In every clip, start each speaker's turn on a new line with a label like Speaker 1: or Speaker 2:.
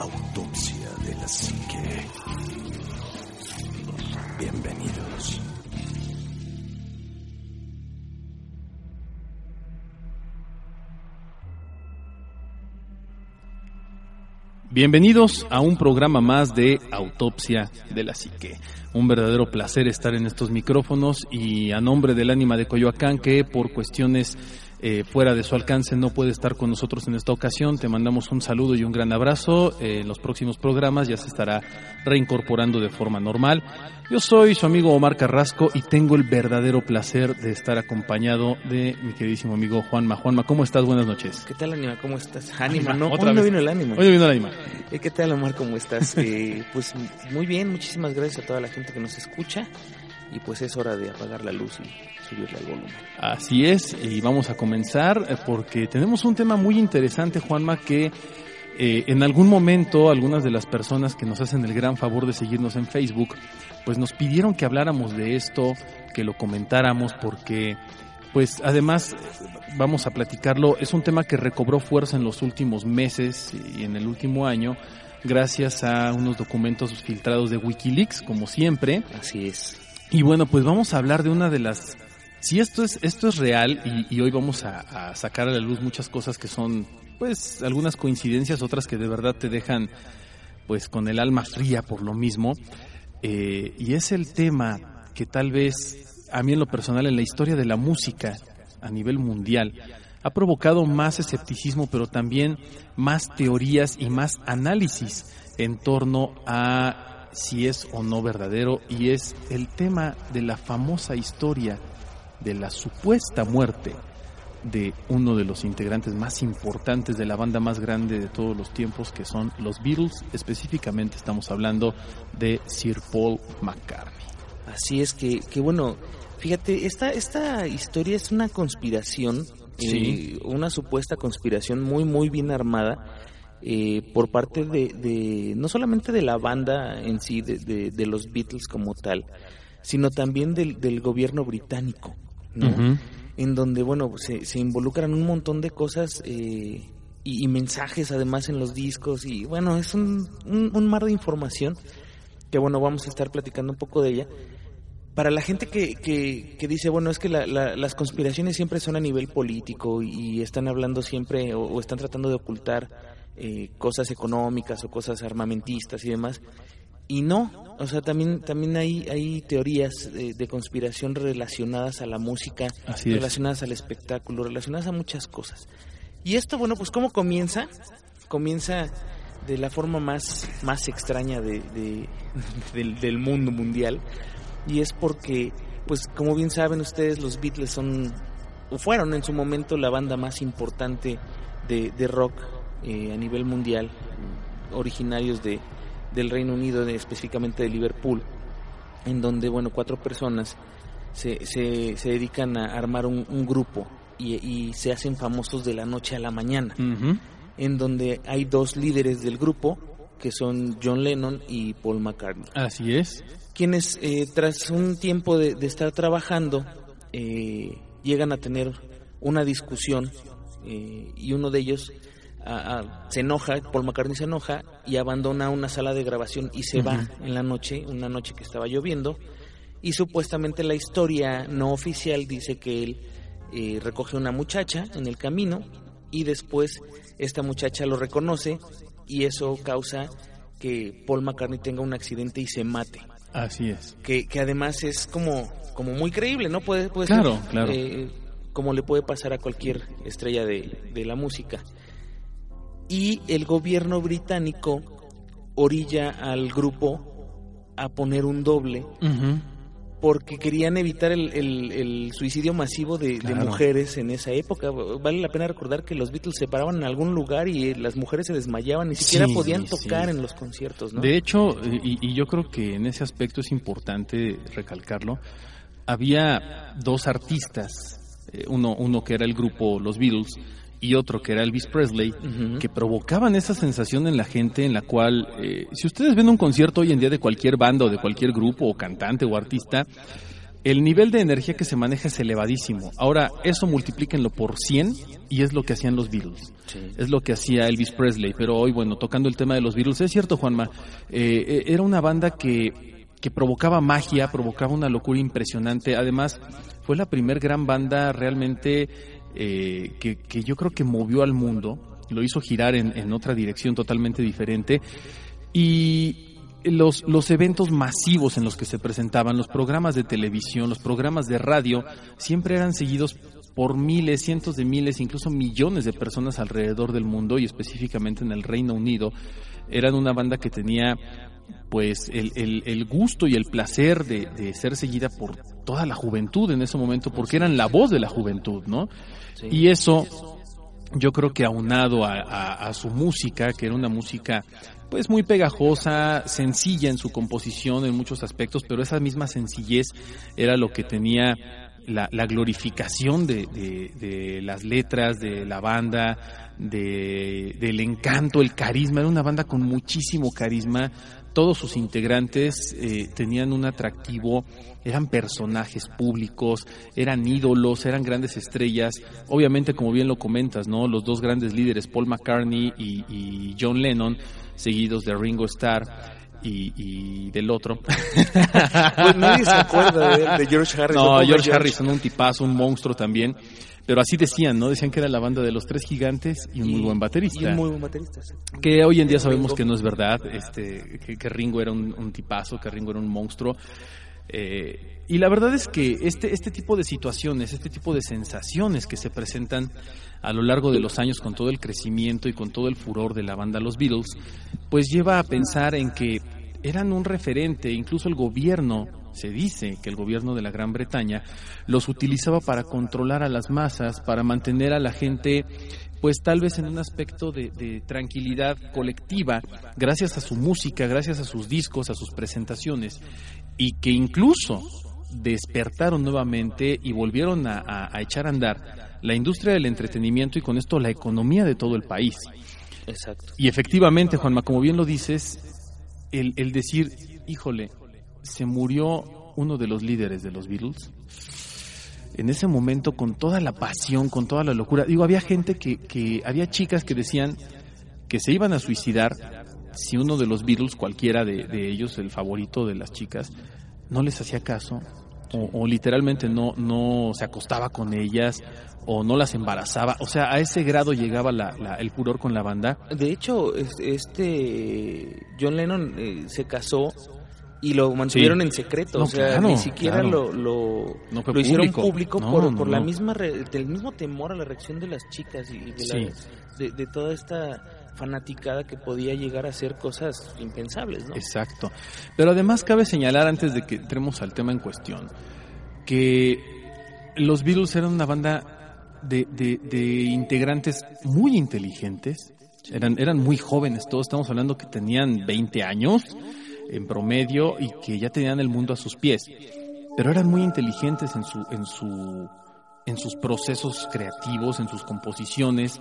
Speaker 1: Autopsia de la psique. Bienvenidos.
Speaker 2: Bienvenidos a un programa más de Autopsia de la Psique. Un verdadero placer estar en estos micrófonos y a nombre del ánima de Coyoacán que por cuestiones eh, fuera de su alcance no puede estar con nosotros en esta ocasión. Te mandamos un saludo y un gran abrazo. Eh, en los próximos programas ya se estará reincorporando de forma normal. Yo soy su amigo Omar Carrasco y tengo el verdadero placer de estar acompañado de mi queridísimo amigo Juanma. Juanma, ¿cómo estás? Buenas noches.
Speaker 3: ¿Qué tal, Anima? ¿Cómo estás? Anima,
Speaker 2: Ánima,
Speaker 3: ¿no?
Speaker 2: otra
Speaker 3: ¿Cuándo
Speaker 2: vez.
Speaker 3: vino el ánimo?
Speaker 2: Hoy vino el ánima.
Speaker 3: Eh, ¿Qué tal, Omar? ¿Cómo estás? Eh, pues muy bien, muchísimas gracias a toda la gente que nos escucha. Y pues es hora de apagar la luz y subirle al volumen.
Speaker 2: Así es, y vamos a comenzar eh, porque tenemos un tema muy interesante, Juanma, que eh, en algún momento algunas de las personas que nos hacen el gran favor de seguirnos en Facebook, pues nos pidieron que habláramos de esto, que lo comentáramos, porque pues además vamos a platicarlo, es un tema que recobró fuerza en los últimos meses y en el último año, gracias a unos documentos filtrados de Wikileaks, como siempre.
Speaker 3: Así es.
Speaker 2: Y bueno, pues vamos a hablar de una de las... Si esto es, esto es real y, hoy vamos a, a sacar a la luz muchas cosas que son, pues, algunas coincidencias, otras que de verdad te dejan, pues, con el alma fría por lo mismo. Eh, y es el tema que tal vez, a mí en lo personal, en la historia de la música a nivel mundial, ha provocado más escepticismo, pero también más teorías y más análisis en torno a si es o no verdadero y es el tema de la famosa historia de la supuesta muerte de uno de los integrantes más importantes de la banda más grande de todos los tiempos que son los Beatles, específicamente estamos hablando de Sir Paul McCartney.
Speaker 3: Así es que, que bueno, fíjate, esta, esta historia es una conspiración,
Speaker 2: Sí.
Speaker 3: eh, una supuesta conspiración muy, muy bien armada eh, por parte de, de, no solamente de la banda en sí, de, de, de los Beatles como tal, sino también del, del gobierno británico, ¿no? En donde, bueno, se, se involucran un montón de cosas eh, y, y mensajes además en los discos y bueno, es un, un, un mar de información que bueno, vamos a estar platicando un poco de ella. Para la gente que, que, que dice, bueno, es que la- la- las conspiraciones siempre son a nivel político y están hablando siempre o, o están tratando de ocultar eh, cosas económicas o cosas armamentistas y demás. Y no, o sea, también, también hay, hay teorías de, de conspiración relacionadas a la música,
Speaker 2: Así es.
Speaker 3: relacionadas al espectáculo, relacionadas a muchas cosas. Y esto, bueno, pues ¿cómo comienza? Comienza de la forma más, más extraña de, de- del, del mundo mundial. Y es porque, pues como bien saben ustedes, los Beatles son, o fueron en su momento la banda más importante de, de rock eh, a nivel mundial, originarios de, del Reino Unido, de- específicamente de Liverpool, en donde, bueno, cuatro personas se, se, se dedican a armar un, un grupo y, y se hacen famosos de la noche a la mañana, en donde hay dos líderes del grupo, que son John Lennon y Paul McCartney
Speaker 2: Así es.
Speaker 3: quienes eh, tras un tiempo de, de estar trabajando eh, llegan a tener una discusión eh, y uno de ellos a- a- se enoja, Paul McCartney se enoja y abandona una sala de grabación y se va en la noche, una noche que estaba lloviendo y supuestamente la historia no oficial dice que él eh, recoge una muchacha en el camino y después esta muchacha lo reconoce y eso causa que Paul McCartney tenga un accidente y se mate.
Speaker 2: Así es.
Speaker 3: Que, que además es como, como muy creíble, ¿no? Puede, puede
Speaker 2: Claro,
Speaker 3: ser,
Speaker 2: claro.
Speaker 3: eh, como le puede pasar a cualquier estrella de, de la música. Y el gobierno británico orilla al grupo a poner un doble porque querían evitar el, el- el suicidio masivo de, mujeres en esa época. Vale la pena recordar que los Beatles se paraban en algún lugar y las mujeres se desmayaban, ni siquiera
Speaker 2: Sí,
Speaker 3: podían
Speaker 2: sí.
Speaker 3: tocar en los conciertos, ¿no?
Speaker 2: De hecho, y, y yo creo que en ese aspecto es importante recalcarlo, había dos artistas, eh, uno, uno que era el grupo Los Beatles y otro que era Elvis Presley, que provocaban esa sensación en la gente en la cual, eh, si ustedes ven un concierto hoy en día de cualquier banda o de cualquier grupo o cantante o artista, el nivel de energía que se maneja es elevadísimo. Ahora, eso multiplíquenlo por 100 y es lo que hacían los Beatles.
Speaker 3: Sí.
Speaker 2: Es lo que hacía Elvis Presley, pero hoy, bueno, tocando el tema de los Beatles, es cierto, Juanma, eh, eh, era una banda que, que provocaba magia, provocaba una locura impresionante. Además, fue la primer gran banda realmente eh, que, que yo creo que movió al mundo, lo hizo girar en, en otra dirección totalmente diferente. Y los, los eventos masivos en los que se presentaban, los programas de televisión, los programas de radio, siempre eran seguidos por miles, cientos de miles, incluso millones de personas alrededor del mundo y específicamente en el Reino Unido. Eran una banda que tenía pues el, el- el gusto y el placer de, de ser seguida por toda la juventud en ese momento, porque eran la voz de la juventud, ¿no?
Speaker 3: Sí.
Speaker 2: Y eso yo creo que aunado a, a- a su música, que era una música pues muy pegajosa, sencilla en su composición en muchos aspectos, pero esa misma sencillez era lo que tenía la, la glorificación de, de- de las letras, de la banda, de, del encanto, el carisma. Era una banda con muchísimo carisma. Todos sus integrantes eh, tenían un atractivo, eran personajes públicos, eran ídolos, eran grandes estrellas. Obviamente, como bien lo comentas, ¿no? Los dos grandes líderes, Paul McCartney y, y John Lennon, seguidos de Ringo Starr y, y del otro.
Speaker 3: Pues nadie se acuerda de, de George Harrison.
Speaker 2: No,
Speaker 3: Pobre
Speaker 2: George Harrison, un tipazo, un monstruo también. Pero así decían, ¿no? Decían que era la banda de los tres gigantes y un muy buen baterista.
Speaker 3: Y un muy buen baterista. sí.
Speaker 2: Que hoy en día sabemos que no es verdad, este, que, que Ringo era un, un tipazo, que Ringo era un monstruo. Eh, y la verdad es que este, este tipo de situaciones, este tipo de sensaciones que se presentan a lo largo de los años con todo el crecimiento y con todo el furor de la banda Los Beatles, pues lleva a pensar en que eran un referente, incluso el gobierno, se dice que el gobierno de la Gran Bretaña los utilizaba para controlar a las masas, para mantener a la gente pues tal vez en un aspecto de, de tranquilidad colectiva, gracias a su música, gracias a sus discos, a sus presentaciones, y que incluso despertaron nuevamente y volvieron a, a- a echar a andar la industria del entretenimiento y con esto la economía de todo el país.
Speaker 3: Exacto.
Speaker 2: Y efectivamente, Juanma, como bien lo dices, el, el decir, híjole, se murió uno de los líderes de los Beatles. En ese momento, con toda la pasión, con toda la locura, digo, había gente que, que había chicas que decían que se iban a suicidar si uno de los Beatles, cualquiera de, ellos, el favorito de las chicas, no les hacía caso o, o literalmente no, no se acostaba con ellas o no las embarazaba. O sea, a ese grado llegaba la- la- el furor con la banda.
Speaker 3: De hecho, es- este John Lennon eh, se casó y lo mantuvieron
Speaker 2: Sí.
Speaker 3: en secreto,
Speaker 2: No,
Speaker 3: o sea,
Speaker 2: claro,
Speaker 3: ni siquiera
Speaker 2: claro.
Speaker 3: lo, lo,
Speaker 2: No
Speaker 3: lo hicieron
Speaker 2: público.
Speaker 3: público,
Speaker 2: No,
Speaker 3: por, por la misma re- del mismo temor a la reacción de las chicas y de,
Speaker 2: Sí.
Speaker 3: la- de, de toda esta fanaticada que podía llegar a hacer cosas impensables, ¿no?
Speaker 2: Exacto. Pero además cabe señalar, antes de que entremos al tema en cuestión, que los Beatles eran una banda de, de- de integrantes muy inteligentes, eran, eran muy jóvenes, todos estamos hablando que tenían 20 años en promedio y que ya tenían el mundo a sus pies, pero eran muy inteligentes en su, en su, en sus procesos creativos, en sus composiciones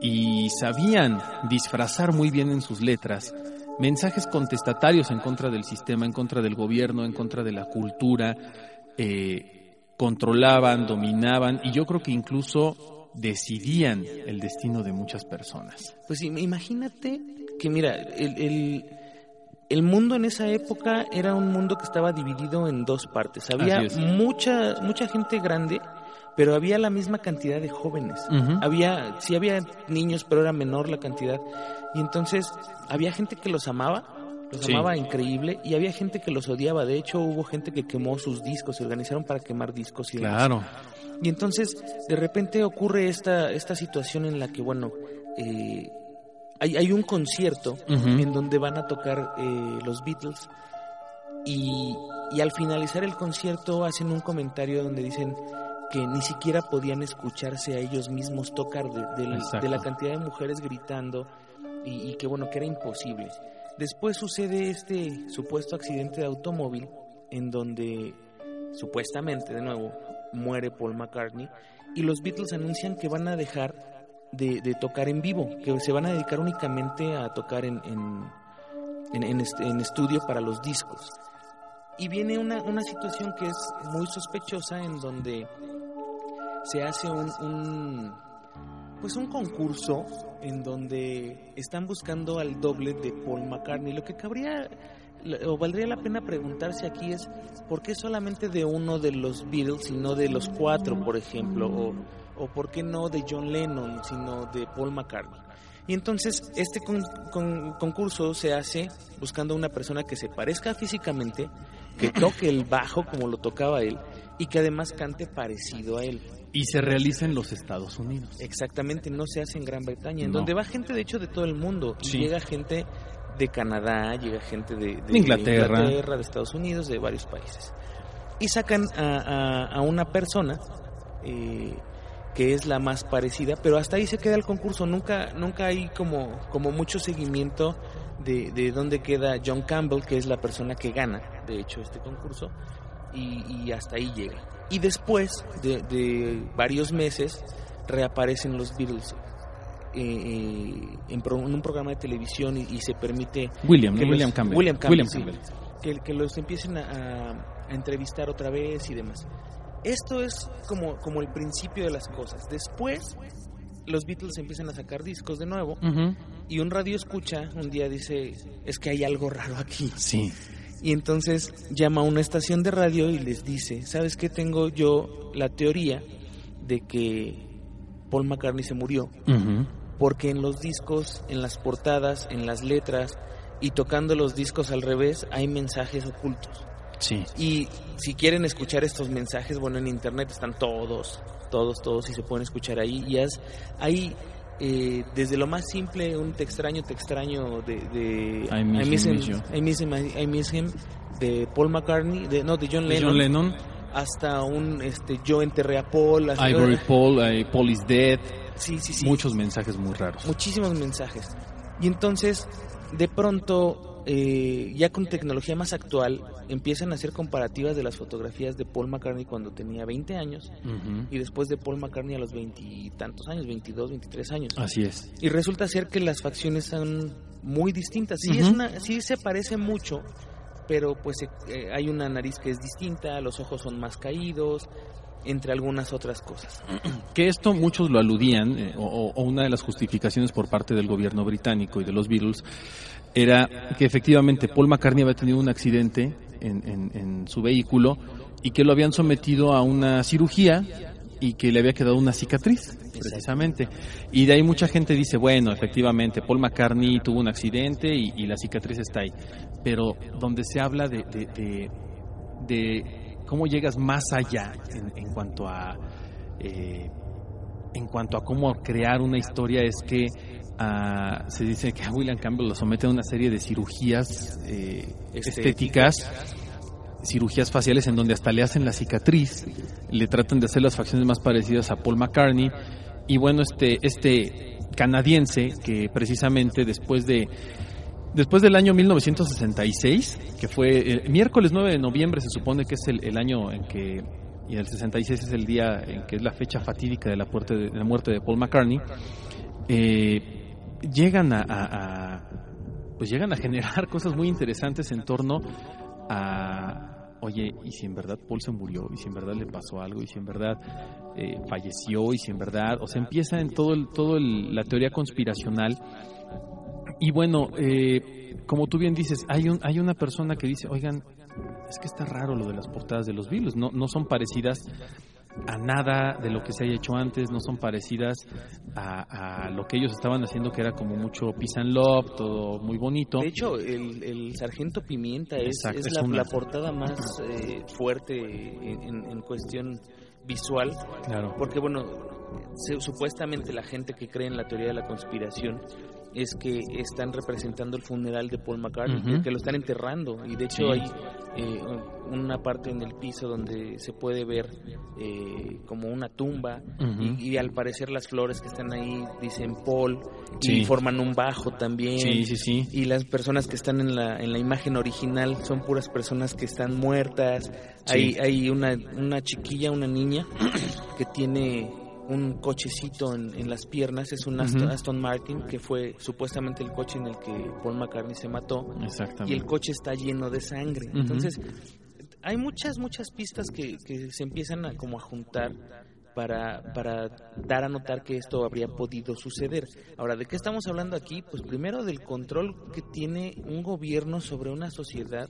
Speaker 2: y sabían disfrazar muy bien en sus letras mensajes contestatarios en contra del sistema, en contra del gobierno, en contra de la cultura, eh, controlaban, dominaban y yo creo que incluso decidían el destino de muchas personas.
Speaker 3: Pues im- imagínate que, mira, el, el mundo en esa época era un mundo que estaba dividido en dos partes. Había mucha, mucha gente grande pero había la misma cantidad de jóvenes. Había, sí había niños, pero era menor la cantidad. Y entonces había gente que los amaba, los
Speaker 2: Sí.
Speaker 3: amaba increíble, y había gente que los odiaba. De hecho, hubo gente que quemó sus discos, se organizaron para quemar discos y demás.
Speaker 2: Claro.
Speaker 3: Y entonces, de repente ocurre esta, esta situación en la que, bueno, eh, hay, hay un concierto en donde van a tocar eh, los Beatles y, y al finalizar el concierto hacen un comentario donde dicen que ni siquiera podían escucharse a ellos mismos tocar de, de la cantidad de mujeres gritando y, y que bueno, que era imposible. Después sucede este supuesto accidente de automóvil en donde supuestamente de nuevo muere Paul McCartney y los Beatles anuncian que van a dejar de, tocar en vivo, que se van a dedicar únicamente a tocar en, en, en- en est- en estudio para los discos. Y viene una, una situación que es muy sospechosa en donde se hace un, un pues un concurso en donde están buscando al doble de Paul McCartney. Lo que cabría o valdría la pena preguntarse aquí es por qué solamente de uno de los Beatles y no de los cuatro, por ejemplo, o, o por qué no de John Lennon, sino de Paul McCartney. Y entonces este con- con- concurso se hace buscando una persona que se parezca físicamente, que toque el bajo como lo tocaba él y que además cante parecido a él.
Speaker 2: Y se realiza en los Estados Unidos.
Speaker 3: Exactamente, no se hace en Gran Bretaña, en
Speaker 2: No.
Speaker 3: donde va gente de hecho de todo el mundo. Y llega gente de Canadá, llega gente de, de
Speaker 2: Inglaterra.
Speaker 3: Inglaterra, de Estados Unidos, de varios países. Y sacan a, a- a una persona eh, que es la más parecida, pero hasta ahí se queda el concurso. Nunca, nunca hay como, como mucho seguimiento de, de dónde queda John Campbell, que es la persona que gana, de hecho, este concurso. Y, y hasta ahí llega. Y después de, de varios meses reaparecen los Beatles eh, eh, en, pro- en un programa de televisión y, y se permite
Speaker 2: William,
Speaker 3: que
Speaker 2: ¿no?
Speaker 3: los-
Speaker 2: William Campbell.
Speaker 3: William Campbell, que, que los empiecen a entrevistar otra vez y demás. Esto es como, como el principio de las cosas. Después, los Beatles empiezan a sacar discos de nuevo y un radio escucha un día dice, es que hay algo raro aquí.
Speaker 2: Sí.
Speaker 3: Y entonces llama a una estación de radio y les dice, ¿sabes qué? Tengo yo la teoría de que Paul McCartney se murió porque en los discos, en las portadas, en las letras y tocando los discos al revés hay mensajes ocultos.
Speaker 2: Sí.
Speaker 3: Y si quieren escuchar estos mensajes, bueno, en internet están todos, todos, todos y se pueden escuchar ahí. Y es, hay eh, desde lo más simple, un te extraño, te extraño de... de
Speaker 2: I miss.
Speaker 3: I miss him, I- miss him, de Paul McCartney, de, no, de John Lennon,
Speaker 2: John Lennon,
Speaker 3: hasta un este, Yo enterré a Paul. hasta-
Speaker 2: Ivory Paul, eh, Paul is dead.
Speaker 3: Sí, sí, sí.
Speaker 2: Muchos mensajes muy raros.
Speaker 3: muchísimos mensajes. Y entonces, de pronto, eh, ya con tecnología más actual, empiezan a hacer comparativas de las fotografías de Paul McCartney cuando tenía 20 años y después de Paul McCartney a los veintitantos años, 22, 23 años.
Speaker 2: Así es.
Speaker 3: Y resulta ser que las facciones son muy distintas. Sí, es una, sí se parece mucho, pero pues eh, hay una nariz que es distinta, los ojos son más caídos, entre algunas otras cosas.
Speaker 2: Que esto muchos lo aludían, eh, o, o una de las justificaciones por parte del gobierno británico y de los Beatles, era que efectivamente Paul McCartney había tenido un accidente en, en- en su vehículo y que lo habían sometido a una cirugía y que le había quedado una cicatriz, precisamente. Y de ahí mucha gente dice, bueno, efectivamente, Paul McCartney tuvo un accidente y, y la cicatriz está ahí. Pero donde se habla de, de- de- de cómo llegas más allá en, en cuanto a eh, en cuanto a cómo crear una historia es que ah, se dice que a William Campbell lo somete a una serie de cirugías eh, estéticas. cirugías faciales en donde hasta le hacen la cicatriz, le tratan de hacer las facciones más parecidas a Paul McCartney. Y bueno, este este canadiense que precisamente después de después del año 1966, que fue el miércoles 9 de noviembre se supone que es el, el año en que y el 66 es el día en que es la fecha fatídica de la, muerte de, de la muerte de Paul McCartney, eh, llegan a, pues llegan a generar cosas muy interesantes en torno a oye, y si en verdad Paul se murió, y si en verdad le pasó algo, y si en verdad eh, falleció, y si en verdad, o sea, empieza en todo el, todo el- la teoría conspiracional. Y bueno, eh, como tú bien dices, hay un, hay una persona que dice, oigan, es que está raro lo de las portadas de los Beatles, no, no son parecidas a nada de lo que se haya hecho antes, no son parecidas a, a lo que ellos estaban haciendo, que era como mucho peace and love, todo muy bonito.
Speaker 3: De hecho, el, el Sargento Pimienta es,
Speaker 2: Exacto,
Speaker 3: es
Speaker 2: es
Speaker 3: la,
Speaker 2: una-
Speaker 3: la portada más eh, fuerte en, en- en cuestión visual,
Speaker 2: Claro.
Speaker 3: porque bueno, se- supuestamente la gente que cree en la teoría de la conspiración es que están representando el funeral de Paul McCartney, que lo están enterrando y de hecho
Speaker 2: Sí.
Speaker 3: hay eh, una parte en el piso donde se puede ver eh, como una tumba y, y al parecer las flores que están ahí dicen Paul
Speaker 2: Sí.
Speaker 3: y forman un bajo también
Speaker 2: Sí,
Speaker 3: y las personas que están en la, en la imagen original son puras personas que están muertas. Hay, hay una, una chiquilla, una niña, que tiene un cochecito en, en las piernas, es un Aston. Aston Martin, que fue supuestamente el coche en el que Paul McCartney se mató, y
Speaker 2: Exactamente.
Speaker 3: el coche está lleno de sangre. Entonces, hay muchas, muchas pistas que, que se empiezan a como a juntar para, para dar a notar que esto habría podido suceder. Ahora, ¿de qué estamos hablando aquí? Pues primero del control que tiene un gobierno sobre una sociedad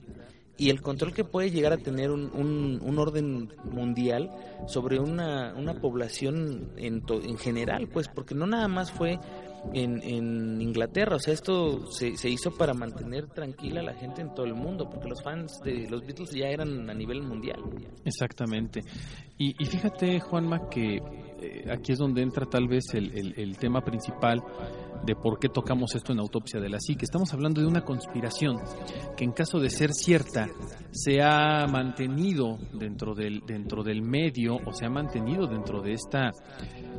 Speaker 3: y el control que puede llegar a tener un, un, orden mundial sobre una, una población en, to- en general, pues porque no nada más fue en, en Inglaterra, o sea, esto se, se hizo para mantener tranquila a la gente en todo el mundo, porque los fans de los Beatles ya eran a nivel mundial.
Speaker 2: Exactamente. Y, y fíjate, Juanma, que eh, aquí es donde entra tal vez el- el tema principal de por qué tocamos esto en Autopsia de la Psique. Estamos hablando de una conspiración que en caso de ser cierta se ha mantenido dentro del, dentro del medio o se ha mantenido dentro de esta,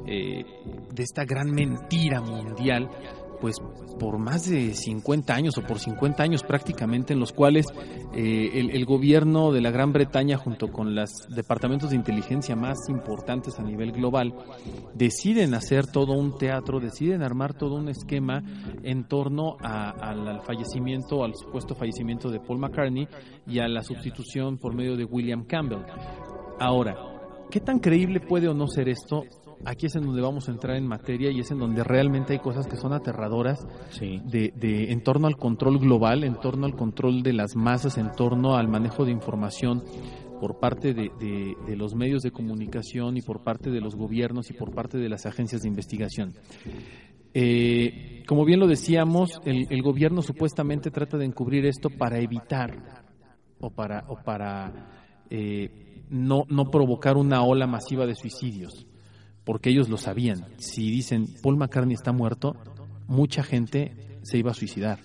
Speaker 2: eh, de esta gran mentira mundial pues por más de 50 años o por 50 años prácticamente en los cuales eh, el, el gobierno de la Gran Bretaña junto con los departamentos de inteligencia más importantes a nivel global deciden hacer todo un teatro, deciden armar todo un esquema en torno al fallecimiento, al supuesto fallecimiento de Paul McCartney y a la sustitución por medio de William Campbell. Ahora, ¿qué tan creíble puede o no ser esto? Aquí es en donde vamos a entrar en materia y es en donde realmente hay cosas que son aterradoras
Speaker 3: Sí.
Speaker 2: de, de- en torno al control global, en torno al control de las masas, en torno al manejo de información por parte de, de- de los medios de comunicación y por parte de los gobiernos y por parte de las agencias de investigación. Eh, como bien lo decíamos, el, el gobierno supuestamente trata de encubrir esto para evitar o para, o para eh, no, no provocar una ola masiva de suicidios, porque ellos lo sabían. Si dicen Paul McCartney está muerto, mucha gente se iba a suicidar.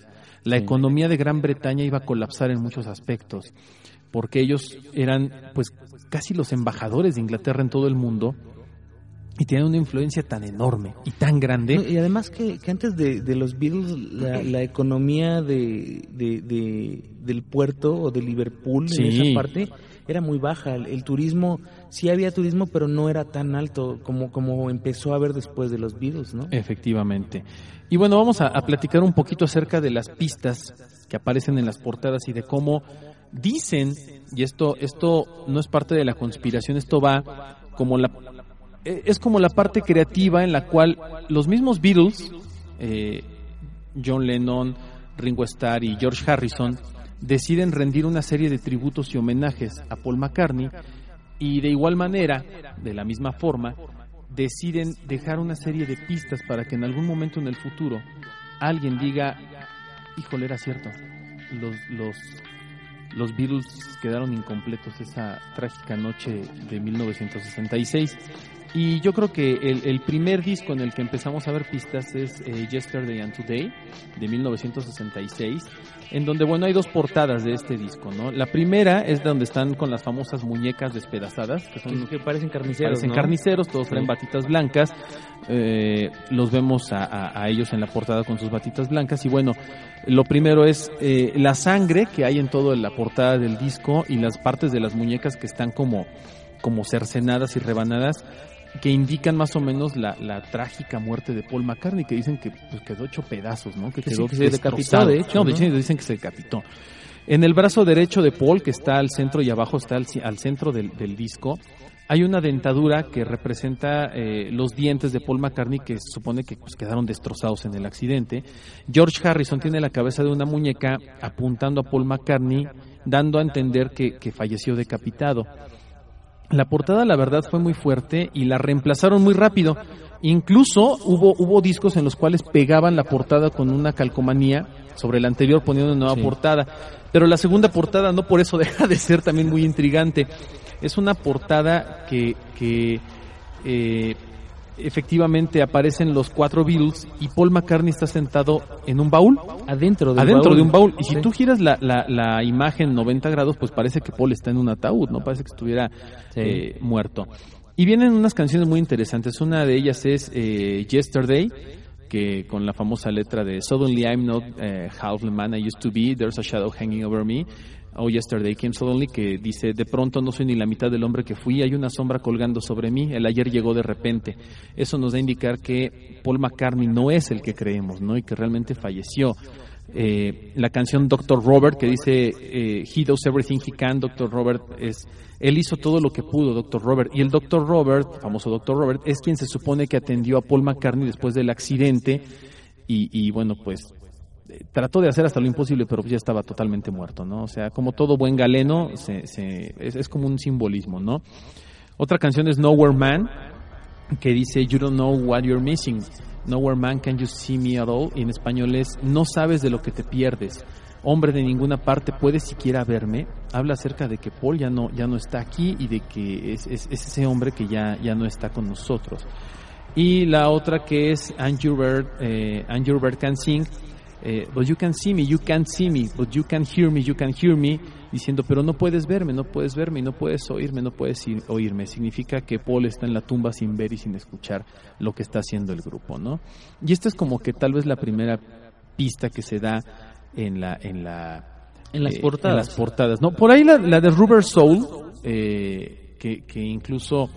Speaker 2: La economía de Gran Bretaña iba a colapsar en muchos aspectos, porque ellos eran pues casi los embajadores de Inglaterra en todo el mundo y tenían una influencia tan enorme y tan grande.
Speaker 3: No, y además que, que antes de, de los Beatles, la, la economía de, de- de- del puerto o de Liverpool
Speaker 2: Sí.
Speaker 3: en esa parte era muy baja. El, el turismo, sí había turismo, pero no era tan alto como, como empezó a haber después de los Beatles, ¿no?
Speaker 2: Efectivamente. Y bueno, vamos a, a platicar un poquito acerca de las pistas que aparecen en las portadas y de cómo dicen, y esto, esto no es parte de la conspiración, esto va como la eh, es como la parte creativa en la cual los mismos Beatles, eh, John Lennon, Ringo Starr y George Harrison, deciden rendir una serie de tributos y homenajes a Paul McCartney y de igual manera, de la misma forma, deciden dejar una serie de pistas para que en algún momento en el futuro alguien diga, híjole, era cierto, los, los, los Beatles quedaron incompletos esa trágica noche de 1966. Y yo creo que el, el primer disco en el que empezamos a ver pistas es eh, Yesterday and Today, de 1966, en donde, bueno, hay dos portadas de este disco, ¿no? La primera es donde están con las famosas muñecas despedazadas, que son
Speaker 3: Que, parecen carniceros.
Speaker 2: parecen
Speaker 3: ¿no?
Speaker 2: carniceros, todos traen batitas blancas. eh, los vemos a, a- a ellos en la portada con sus batitas blancas. Y bueno, lo primero es eh, la sangre que hay en toda la portada del disco y las partes de las muñecas que están como, como cercenadas y rebanadas que indican más o menos la, la trágica muerte de Paul McCartney, que dicen que pues, quedó hecho pedazos, ¿no? Que
Speaker 3: Que sí,
Speaker 2: quedó
Speaker 3: que se decapitó,
Speaker 2: destrozado.
Speaker 3: de hecho,
Speaker 2: No,
Speaker 3: ¿no?
Speaker 2: dicen que se decapitó. En el brazo derecho de Paul, que está al centro y abajo está al, centro del, del disco, hay una dentadura que representa eh, los dientes de Paul McCartney que se supone que pues, quedaron destrozados en el accidente. George Harrison tiene la cabeza de una muñeca apuntando a Paul McCartney, dando a entender que, que falleció decapitado. La portada la verdad fue muy fuerte y la reemplazaron muy rápido. Incluso hubo, hubo discos en los cuales pegaban la portada con una calcomanía sobre la anterior poniendo una nueva portada. Pero la segunda portada no por eso deja de ser también muy intrigante. Es una portada que, que eh, efectivamente aparecen los cuatro Beatles y Paul McCartney está sentado en un baúl.
Speaker 3: Adentro de
Speaker 2: adentro
Speaker 3: un baúl.
Speaker 2: de un baúl. Y si
Speaker 3: Sí.
Speaker 2: tú giras la, la, la imagen 90 grados, pues parece que Paul está en un ataúd, ¿no? Parece que estuviera
Speaker 3: Sí.
Speaker 2: eh, muerto. Y vienen unas canciones muy interesantes. Una de ellas es eh, Yesterday, que con la famosa letra de Suddenly I'm not eh, half the man I used to be, there's a shadow hanging over me. Oh, yesterday came suddenly, que dice, de pronto no soy ni la mitad del hombre que fui, hay una sombra colgando sobre mí, el ayer llegó de repente. Eso nos da a indicar que Paul McCartney no es el que creemos, ¿no? Y que realmente falleció. Eh, la canción Dr. Robert, que dice, eh, He does everything he can, Dr. Robert es, él hizo todo lo que pudo, Dr. Robert. Y el Dr. Robert, famoso Dr. Robert, es quien se supone que atendió a Paul McCartney después del accidente y, y bueno, pues trató de hacer hasta lo imposible, pero ya estaba totalmente muerto, ¿no? O sea, como todo buen galeno, se, se- es, como un simbolismo, ¿no? Otra canción es Nowhere Man, que dice You don't know what you're missing. Nowhere Man can you see me at all. Y en español es No sabes de lo que te pierdes. Hombre de ninguna parte puede siquiera verme. Habla acerca de que Paul ya no, ya no está aquí y de que es ese hombre que ya, ya no está con nosotros. Y la otra que es Andrew Bird, eh, Andrew Bird Can Sing, eh, but you can see me, you can't see me, but you can hear me, you can hear me, diciendo, pero no puedes verme, no puedes verme, no puedes oírme, no puedes ir- oírme. Significa que Paul está en la tumba sin ver y sin escuchar lo que está haciendo el grupo, ¿no? Y esta es como que tal vez la primera pista que se da en la, en la,
Speaker 3: En las
Speaker 2: eh,
Speaker 3: portadas.
Speaker 2: en las portadas, ¿no? Por ahí la, la de Rubber Soul, eh, que, que incluso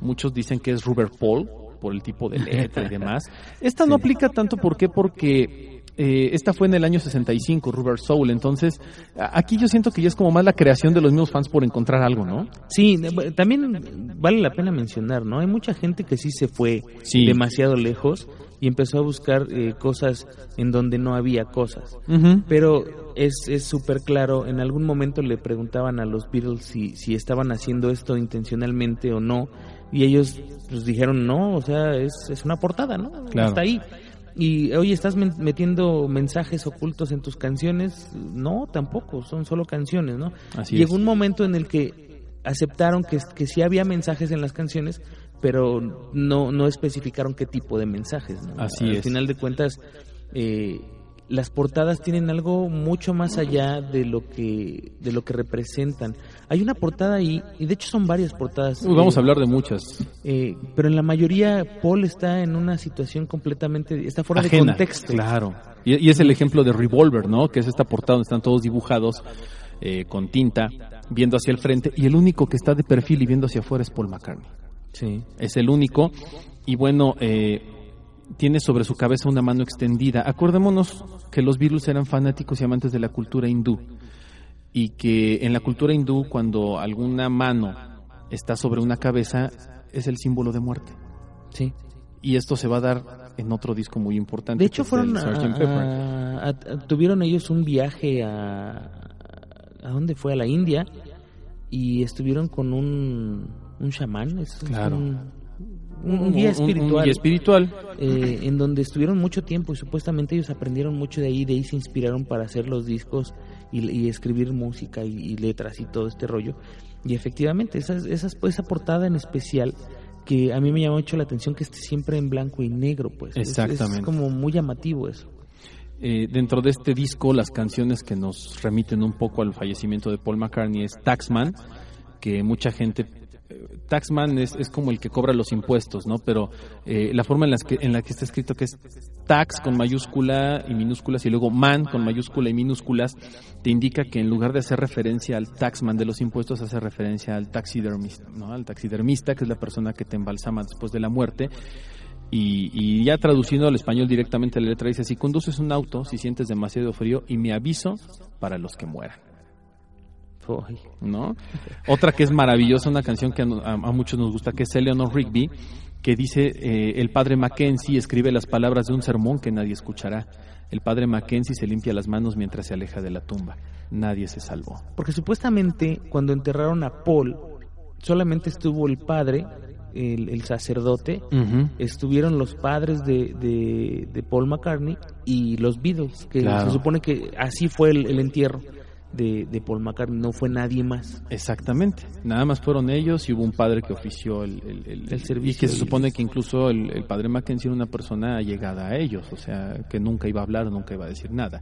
Speaker 2: muchos dicen que es Rubber Paul, por el tipo de letra y demás. Esta no aplica tanto, ¿por qué? Porque eh, esta fue en el año 65, Rubber Soul, entonces aquí yo siento que ya es como más la creación de los mismos fans por encontrar algo, ¿no?
Speaker 3: Sí, también vale la pena mencionar, ¿no? Hay mucha gente que sí se fue
Speaker 2: Sí.
Speaker 3: demasiado lejos y empezó a buscar eh, cosas en donde no había cosas. Pero es es súper claro, en algún momento le preguntaban a los Beatles si, si estaban haciendo esto intencionalmente o no, y ellos pues dijeron no, o sea, es, es una portada, ¿no?
Speaker 2: Claro.
Speaker 3: Está ahí. Y oye, ¿estás metiendo mensajes ocultos en tus canciones? No, tampoco, son solo canciones, ¿no?
Speaker 2: Así
Speaker 3: Llegó
Speaker 2: es.
Speaker 3: un momento en el que aceptaron que, que sí había mensajes en las canciones, pero no, no especificaron qué tipo de mensajes. ¿no?
Speaker 2: Así
Speaker 3: Al
Speaker 2: es.
Speaker 3: final de cuentas, eh, las portadas tienen algo mucho más allá de lo que de lo que representan. Hay una portada ahí, y de hecho son varias portadas.
Speaker 2: Uy, vamos
Speaker 3: eh,
Speaker 2: a hablar de muchas.
Speaker 3: eh, pero en la mayoría Paul está en una situación completamente, está fuera de contexto.
Speaker 2: Claro. Y, y es el ejemplo de Revolver, ¿no? Que es esta portada donde están todos dibujados eh, con tinta, viendo hacia el frente, y el único que está de perfil y viendo hacia afuera es Paul McCartney.
Speaker 3: Sí.
Speaker 2: Es el único. Y bueno, eh, tiene sobre su cabeza una mano extendida. Acordémonos que los Beatles eran fanáticos y amantes de la cultura hindú. Y que en la cultura hindú, cuando alguna mano está sobre una cabeza, es el símbolo de muerte.
Speaker 3: Sí.
Speaker 2: Y esto se va a dar en otro disco muy importante.
Speaker 3: De hecho, fueron a, a- a- tuvieron ellos un viaje a a dónde fue a la India y estuvieron con un un chamán, es
Speaker 2: Claro.
Speaker 3: un, un- un guía espiritual,
Speaker 2: guía espiritual.
Speaker 3: eh, en donde estuvieron mucho tiempo y supuestamente ellos aprendieron mucho de ahí, de ahí se inspiraron para hacer los discos y, y escribir música y, y letras y todo este rollo. Y efectivamente, esas, esas, esa portada en especial que a mí me llamó mucho la atención que esté siempre en blanco y negro, pues. Es- Es,
Speaker 2: Exactamente.
Speaker 3: como muy llamativo eso.
Speaker 2: Eh, dentro de este disco, las canciones que nos remiten un poco al fallecimiento de Paul McCartney es Taxman, que mucha gente... Taxman es, como el que cobra los impuestos, ¿no? Pero eh, la forma en la que está escrito que es tax con mayúscula y minúsculas y luego man con mayúscula y minúsculas, te indica que en lugar de hacer referencia al taxman de los impuestos, hace referencia al taxidermista, ¿no? Al taxidermista, que es la persona que te embalsama después de la muerte. Y, y ya traduciendo al español directamente la letra dice, si conduces un auto, si sientes demasiado frío, y me aviso para los que mueran. ¿No? Otra que es maravillosa, una canción que a, a- a muchos nos gusta, que es Eleanor Rigby, que dice, eh, el padre Mackenzie escribe las palabras de un sermón que nadie escuchará. El padre Mackenzie se limpia las manos mientras se aleja de la tumba. Nadie se salvó.
Speaker 3: Porque supuestamente cuando enterraron a Paul, solamente estuvo el padre, el, el sacerdote, estuvieron los padres de, de, de Paul McCartney y los Beatles, que
Speaker 2: Claro.
Speaker 3: se supone que así fue el, el entierro de, de Paul McCartney, no fue nadie más.
Speaker 2: Exactamente. Nada más fueron ellos y hubo un padre que ofició el, el- el-
Speaker 3: El servicio
Speaker 2: Y que se supone que incluso el, el padre Mackenzie era una persona allegada a ellos, o sea, que nunca iba a hablar, nunca iba a decir nada.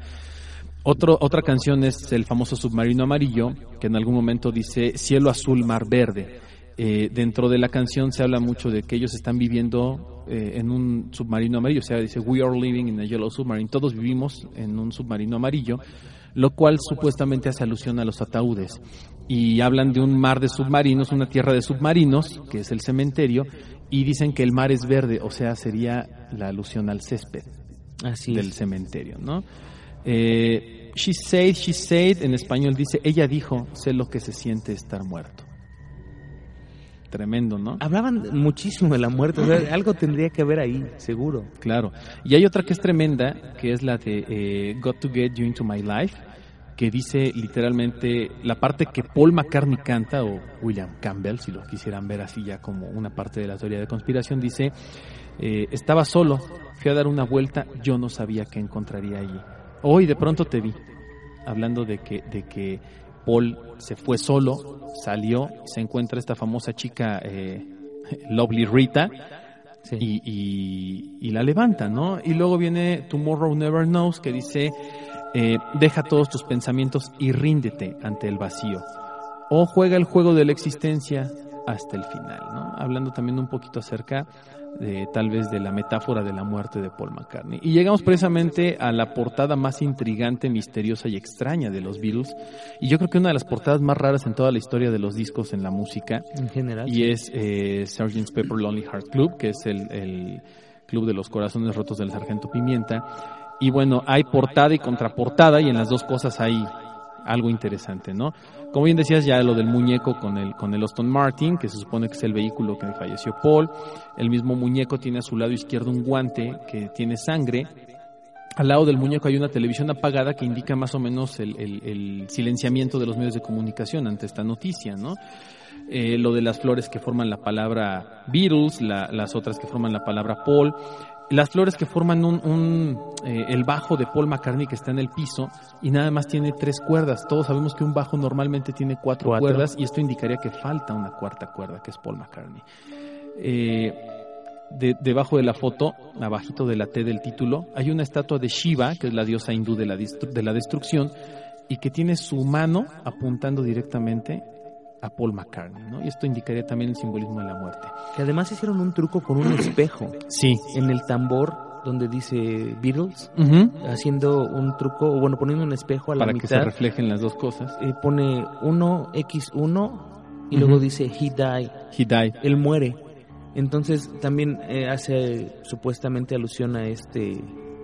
Speaker 2: Otro, otra canción es el famoso Submarino Amarillo, que en algún momento dice Cielo Azul, Mar Verde. Eh, dentro de la canción se habla mucho de que ellos están viviendo eh, en un submarino amarillo, o sea, dice We are living in a yellow submarine, todos vivimos en un submarino amarillo, lo cual supuestamente hace alusión a los ataúdes. Y hablan de un mar de submarinos, una tierra de submarinos, que es el cementerio, y dicen que el mar es verde, o sea, sería la alusión al césped
Speaker 3: Así
Speaker 2: del
Speaker 3: es.
Speaker 2: cementerio, ¿no? Eh, she said, she said, en español dice, ella dijo, sé lo que se siente estar muerto. Tremendo, ¿no?
Speaker 3: Hablaban muchísimo de la muerte, o sea, algo tendría que haber ahí, seguro.
Speaker 2: Claro. Y hay otra que es tremenda, que es la de eh, Got to Get You Into My Life, que dice literalmente la parte que Paul McCartney canta, o William Campbell, si lo quisieran ver así ya como una parte de la teoría de conspiración, dice, eh, estaba solo, fui a dar una vuelta, yo no sabía que encontraría allí. Hoy de pronto te vi, hablando de que, de que Paul se fue solo, salió, se encuentra esta famosa chica, eh, Lovely Rita,
Speaker 3: Sí.
Speaker 2: y, y- y la levanta, ¿no? Y luego viene Tomorrow Never Knows que dice, eh, deja todos tus pensamientos y ríndete ante el vacío. O juega el juego de la existencia hasta el final, ¿no? Hablando también un poquito acerca tal vez de la metáfora de la muerte de Paul McCartney. Y llegamos precisamente a la portada más intrigante, misteriosa y extraña de los Beatles. Y yo creo que una de las portadas más raras en toda la historia de los discos en la música
Speaker 3: En general.
Speaker 2: y es eh, Sgt. Pepper Lonely Heart Club, que es el, el club de los corazones rotos del Sargento Pimienta. Y bueno, hay portada y contraportada y en las dos cosas hay algo interesante, ¿no? Como bien decías ya lo del muñeco con el con el Aston Martin, que se supone que es el vehículo que falleció Paul. El mismo muñeco tiene a su lado izquierdo un guante que tiene sangre. Al lado del muñeco hay una televisión apagada que indica más o menos el, el- silenciamiento de los medios de comunicación ante esta noticia, ¿no? Eh, lo de las flores que forman la palabra Beatles, la- las otras que forman la palabra Paul, las flores que forman un, un, eh, el bajo de Paul McCartney que está en el piso y nada más tiene tres cuerdas. Todos sabemos que un bajo normalmente tiene cuatro,
Speaker 3: Cuatro.
Speaker 2: cuerdas y esto indicaría que falta una cuarta cuerda que es Paul McCartney. Eh, de- debajo de la foto, abajito de la T del título, hay una estatua de Shiva, que es la diosa hindú de la, de la destrucción, y que tiene su mano apuntando directamente a Paul McCartney, ¿no? Y esto indicaría también el simbolismo de la muerte.
Speaker 3: Que además hicieron un truco con un espejo
Speaker 2: Sí.
Speaker 3: en el tambor donde dice Beatles, haciendo un truco, o bueno, poniendo un espejo a la
Speaker 2: Para que se
Speaker 3: mitad.
Speaker 2: reflejen las dos cosas.
Speaker 3: eh, pone 1X1 y luego dice He died,
Speaker 2: He died.
Speaker 3: él muere. Entonces también eh, hace supuestamente alusión a este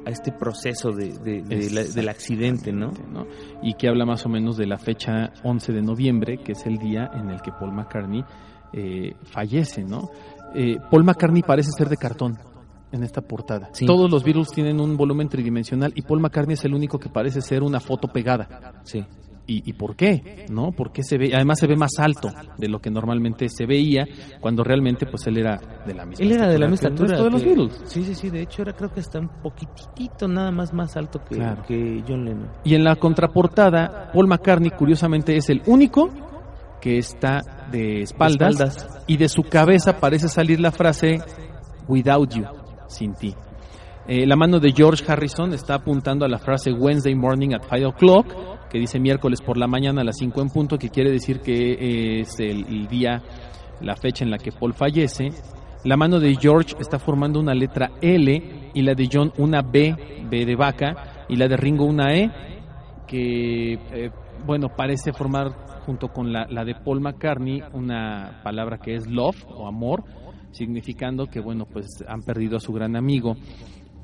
Speaker 3: a este proceso de, de- de la- del accidente, ¿no?
Speaker 2: ¿no? Y que habla más o menos de la fecha 11 de noviembre, que es el día en el que Paul McCartney eh, fallece, ¿no? Eh, Paul McCartney parece ser de cartón en esta portada.
Speaker 3: Sí.
Speaker 2: Todos los Beatles tienen un volumen tridimensional y Paul McCartney es el único que parece ser una foto pegada.
Speaker 3: Sí.
Speaker 2: ¿Y, y por qué? ¿No? Porque se ve, además se ve más alto de lo que normalmente se veía cuando realmente pues él era de la misma
Speaker 3: Él era de la misma estatura.
Speaker 2: de los Beatles.
Speaker 3: Sí, sí, sí. De hecho, era creo que está un poquitito nada más más alto que,
Speaker 2: Claro.
Speaker 3: que John Lennon.
Speaker 2: Y en la contraportada, Paul McCartney, curiosamente, es el único que está de espaldas,
Speaker 3: De espaldas.
Speaker 2: y de su cabeza parece salir la frase Without you, sin ti. Eh, la mano de George Harrison está apuntando a la frase Wednesday morning at 5 o'clock, que dice miércoles por la mañana a las 5 en punto, que quiere decir que eh, es el, día, la fecha en la que Paul fallece. La mano de George está formando una letra L y la de John una B, B de vaca, y la de Ringo una E, que, eh, bueno, parece formar junto con la, la de Paul McCartney una palabra que es love o amor, significando que, bueno, pues han perdido a su gran amigo.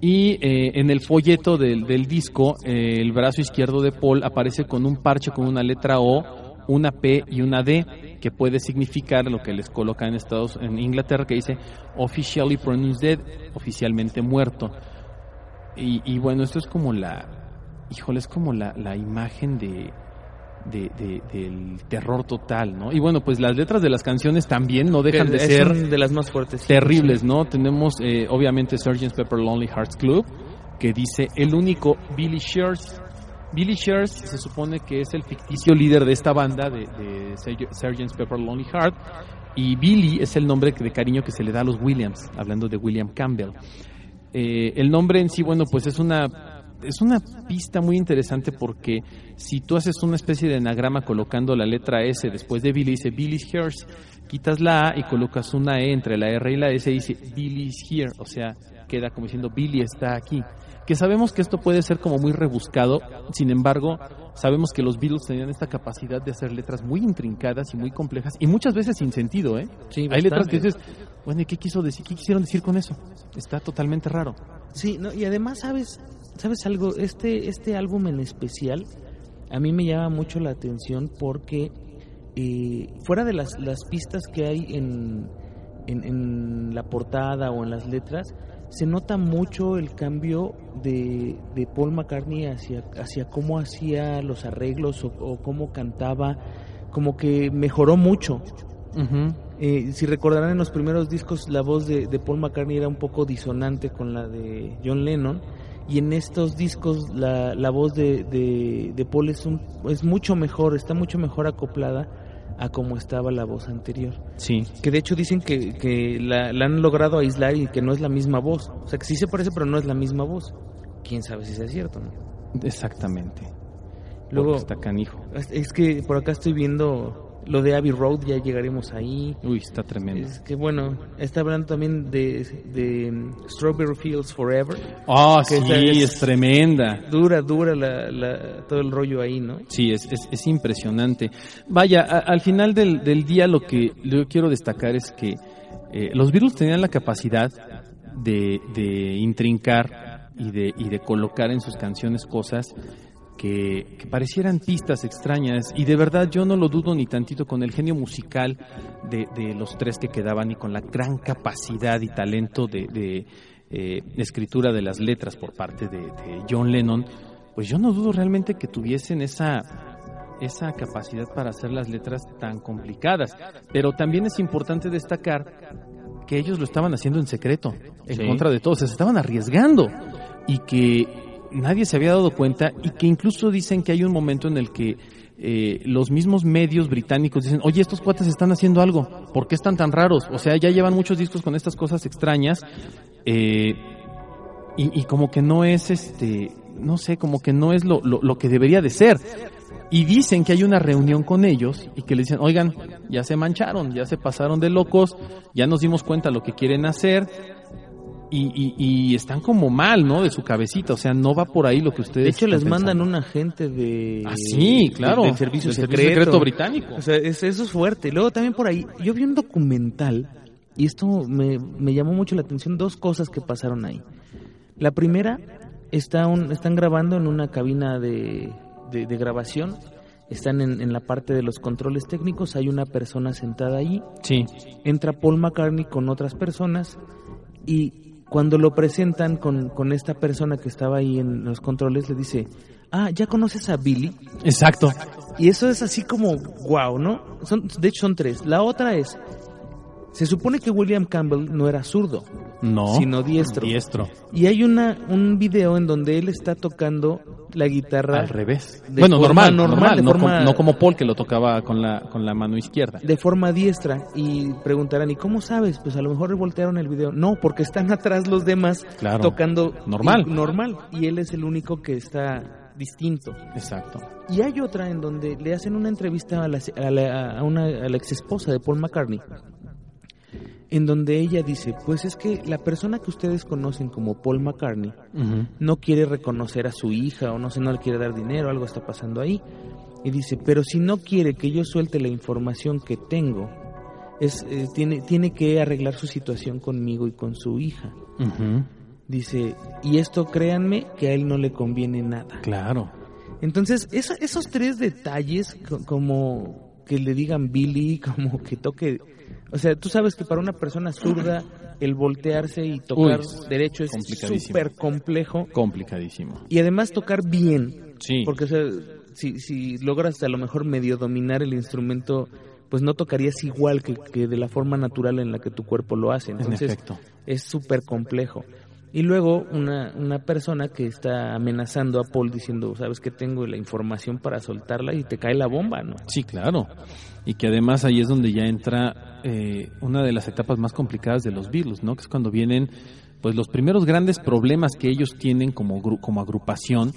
Speaker 2: Y eh, en el folleto del, del disco, eh, el brazo izquierdo de Paul aparece con un parche con una letra O, una P y una D, que puede significar lo que les coloca en Estados en Inglaterra, que dice officially pronounced dead, oficialmente muerto. Y, y bueno, esto es como la, híjole, es como la, la imagen de, de, de- del terror total, ¿no? Y bueno, pues las letras de las canciones también no dejan de ser
Speaker 3: de las más fuertes.
Speaker 2: terribles, ¿no? Tenemos eh, obviamente Sgt. Pepper Lonely Hearts Club, que dice el único Billy Shears. Billy Shears se supone que es el ficticio líder de esta banda de, de Sgt. Pepper Lonely Heart y Billy es el nombre de cariño que se le da a los Williams, hablando de William Campbell. Eh, el nombre en sí, bueno, pues es una es una pista muy interesante porque si tú haces una especie de anagrama colocando la letra S después de Billy, dice Billy's Hears, quitas la A y colocas una E entre la R y la S y dice Billy's Here, o sea, queda como diciendo Billy está aquí. Que sabemos que esto puede ser como muy rebuscado, sin embargo, sabemos que los Beatles tenían esta capacidad de hacer letras muy intrincadas y muy complejas y muchas veces sin sentido, ¿eh?
Speaker 3: Sí,
Speaker 2: Hay letras que dices, bueno, ¿y qué quiso decir? ¿Qué quisieron decir con eso? Está totalmente raro.
Speaker 3: Sí, no, y además, ¿sabes, ¿sabes algo? Este, este álbum en especial a mí me llama mucho la atención porque eh, fuera de las, las pistas que hay en, en, en la portada o en las letras, se nota mucho el cambio de, de Paul McCartney hacia, hacia cómo hacía los arreglos o, o cómo cantaba, como que mejoró mucho. Eh, si recordarán en los primeros discos la voz de, de Paul McCartney era un poco disonante con la de John Lennon y en estos discos la, la voz de, de, de Paul es, un, es mucho mejor, está mucho mejor acoplada a como estaba la voz anterior.
Speaker 2: Sí.
Speaker 3: Que de hecho dicen que, que la, la han logrado aislar y que no es la misma voz. O sea que sí se parece pero no es la misma voz. Quién sabe si sea cierto, ¿no?
Speaker 2: Exactamente.
Speaker 3: Luego-
Speaker 2: Porque está canijo.
Speaker 3: Es- Es que por acá estoy viendo lo de Abbey Road, ya llegaremos ahí.
Speaker 2: Uy, está tremendo.
Speaker 3: Es que bueno, está hablando también de, de um, Strawberry Fields Forever.
Speaker 2: Ah,
Speaker 3: que
Speaker 2: sí, es,
Speaker 3: es-
Speaker 2: tremenda.
Speaker 3: Dura, dura la, la- todo el rollo ahí, ¿no?
Speaker 2: Sí, es, es, es impresionante. Vaya, a- al final del, del día lo que yo quiero destacar es que eh, los Beatles tenían la capacidad de, de intrincar y de, y de colocar en sus canciones cosas que, que parecieran pistas extrañas y de verdad yo no lo dudo ni tantito con el genio musical de, de los tres que quedaban y con la gran capacidad y talento de, de, eh, escritura de las letras por parte de, de John Lennon, pues yo no dudo realmente que tuviesen esa esa capacidad para hacer las letras tan complicadas, pero también es importante destacar que ellos lo estaban haciendo en secreto, en
Speaker 3: Sí.
Speaker 2: contra de todos, se estaban arriesgando y que nadie se había dado cuenta y que incluso dicen que hay un momento en el que eh, los mismos medios británicos dicen, oye, estos cuates están haciendo algo, ¿por qué están tan raros? O sea, ya llevan muchos discos con estas cosas extrañas eh, y, como que no es este, no sé, como que no es lo, lo, lo que debería de ser. Y dicen que hay una reunión con ellos y que le dicen, oigan, ya se mancharon, ya se pasaron de locos, ya nos dimos cuenta lo que quieren hacer y, y, y están como mal, ¿no? De su cabecita, o sea, no va por ahí lo que ustedes
Speaker 3: De hecho, les mandan un agente de...
Speaker 2: Ah, sí, claro.
Speaker 3: de- del servicio
Speaker 2: del
Speaker 3: secreto.
Speaker 2: Servicio Secreto británico.
Speaker 3: O sea, es- eso es fuerte. Luego también por ahí, yo vi un documental y esto me, me llamó mucho la atención, dos cosas que pasaron ahí. La primera, está un, están grabando en una cabina de, de- de grabación, están en, en la parte de los controles técnicos, hay una persona sentada ahí,
Speaker 2: Sí,
Speaker 3: entra Paul McCartney con otras personas y cuando lo presentan con, con esta persona que estaba ahí en los controles, le dice, ah, ¿ya conoces a Billy?
Speaker 2: exacto.
Speaker 3: Y eso es así como, wow, ¿no? Son, de hecho son tres. La otra es, se supone que William Campbell no era zurdo,
Speaker 2: No.
Speaker 3: sino diestro.
Speaker 2: Diestro.
Speaker 3: Y hay una, un video en donde él está tocando la guitarra
Speaker 2: Al revés.
Speaker 3: de
Speaker 2: bueno, normal,
Speaker 3: normal,
Speaker 2: normal,
Speaker 3: de
Speaker 2: no,
Speaker 3: forma-
Speaker 2: como, no como Paul que lo tocaba con la, con la mano izquierda.
Speaker 3: de forma diestra y preguntarán, ¿y cómo sabes? Pues a lo mejor voltearon el video. No, porque están atrás los demás
Speaker 2: Claro.
Speaker 3: tocando
Speaker 2: Normal.
Speaker 3: y- normal y él es el único que está distinto.
Speaker 2: Exacto.
Speaker 3: Y hay otra en donde le hacen una entrevista a la, a la, a una, a la ex esposa de Paul McCartney, en donde ella dice, pues es que la persona que ustedes conocen como Paul McCartney no quiere reconocer a su hija o no sé, no le quiere dar dinero, algo está pasando ahí. Y dice, pero si no quiere que yo suelte la información que tengo, es, eh, tiene, tiene que arreglar su situación conmigo y con su hija. Dice, y esto créanme que a él no le conviene nada.
Speaker 2: Claro.
Speaker 3: Entonces, esa- esos tres detalles, co- como que le digan Billy, como que toque... O sea, tú sabes que para una persona zurda, el voltearse y tocar
Speaker 2: Uy,
Speaker 3: derecho es súper complejo.
Speaker 2: Complicadísimo.
Speaker 3: Y además tocar bien.
Speaker 2: Sí.
Speaker 3: Porque o sea, si, si logras a lo mejor medio dominar el instrumento, pues no tocarías igual que, que de la forma natural en la que tu cuerpo lo hace. Entonces,
Speaker 2: en
Speaker 3: es súper complejo. Y luego una, una persona que está amenazando a Paul diciendo, sabes que tengo la información para soltarla y te cae la bomba, ¿no?
Speaker 2: Sí, claro. Y que además ahí es donde ya entra eh, una de las etapas más complicadas de los Beatles, ¿no? Que es cuando vienen pues los primeros grandes problemas que ellos tienen como, como agrupación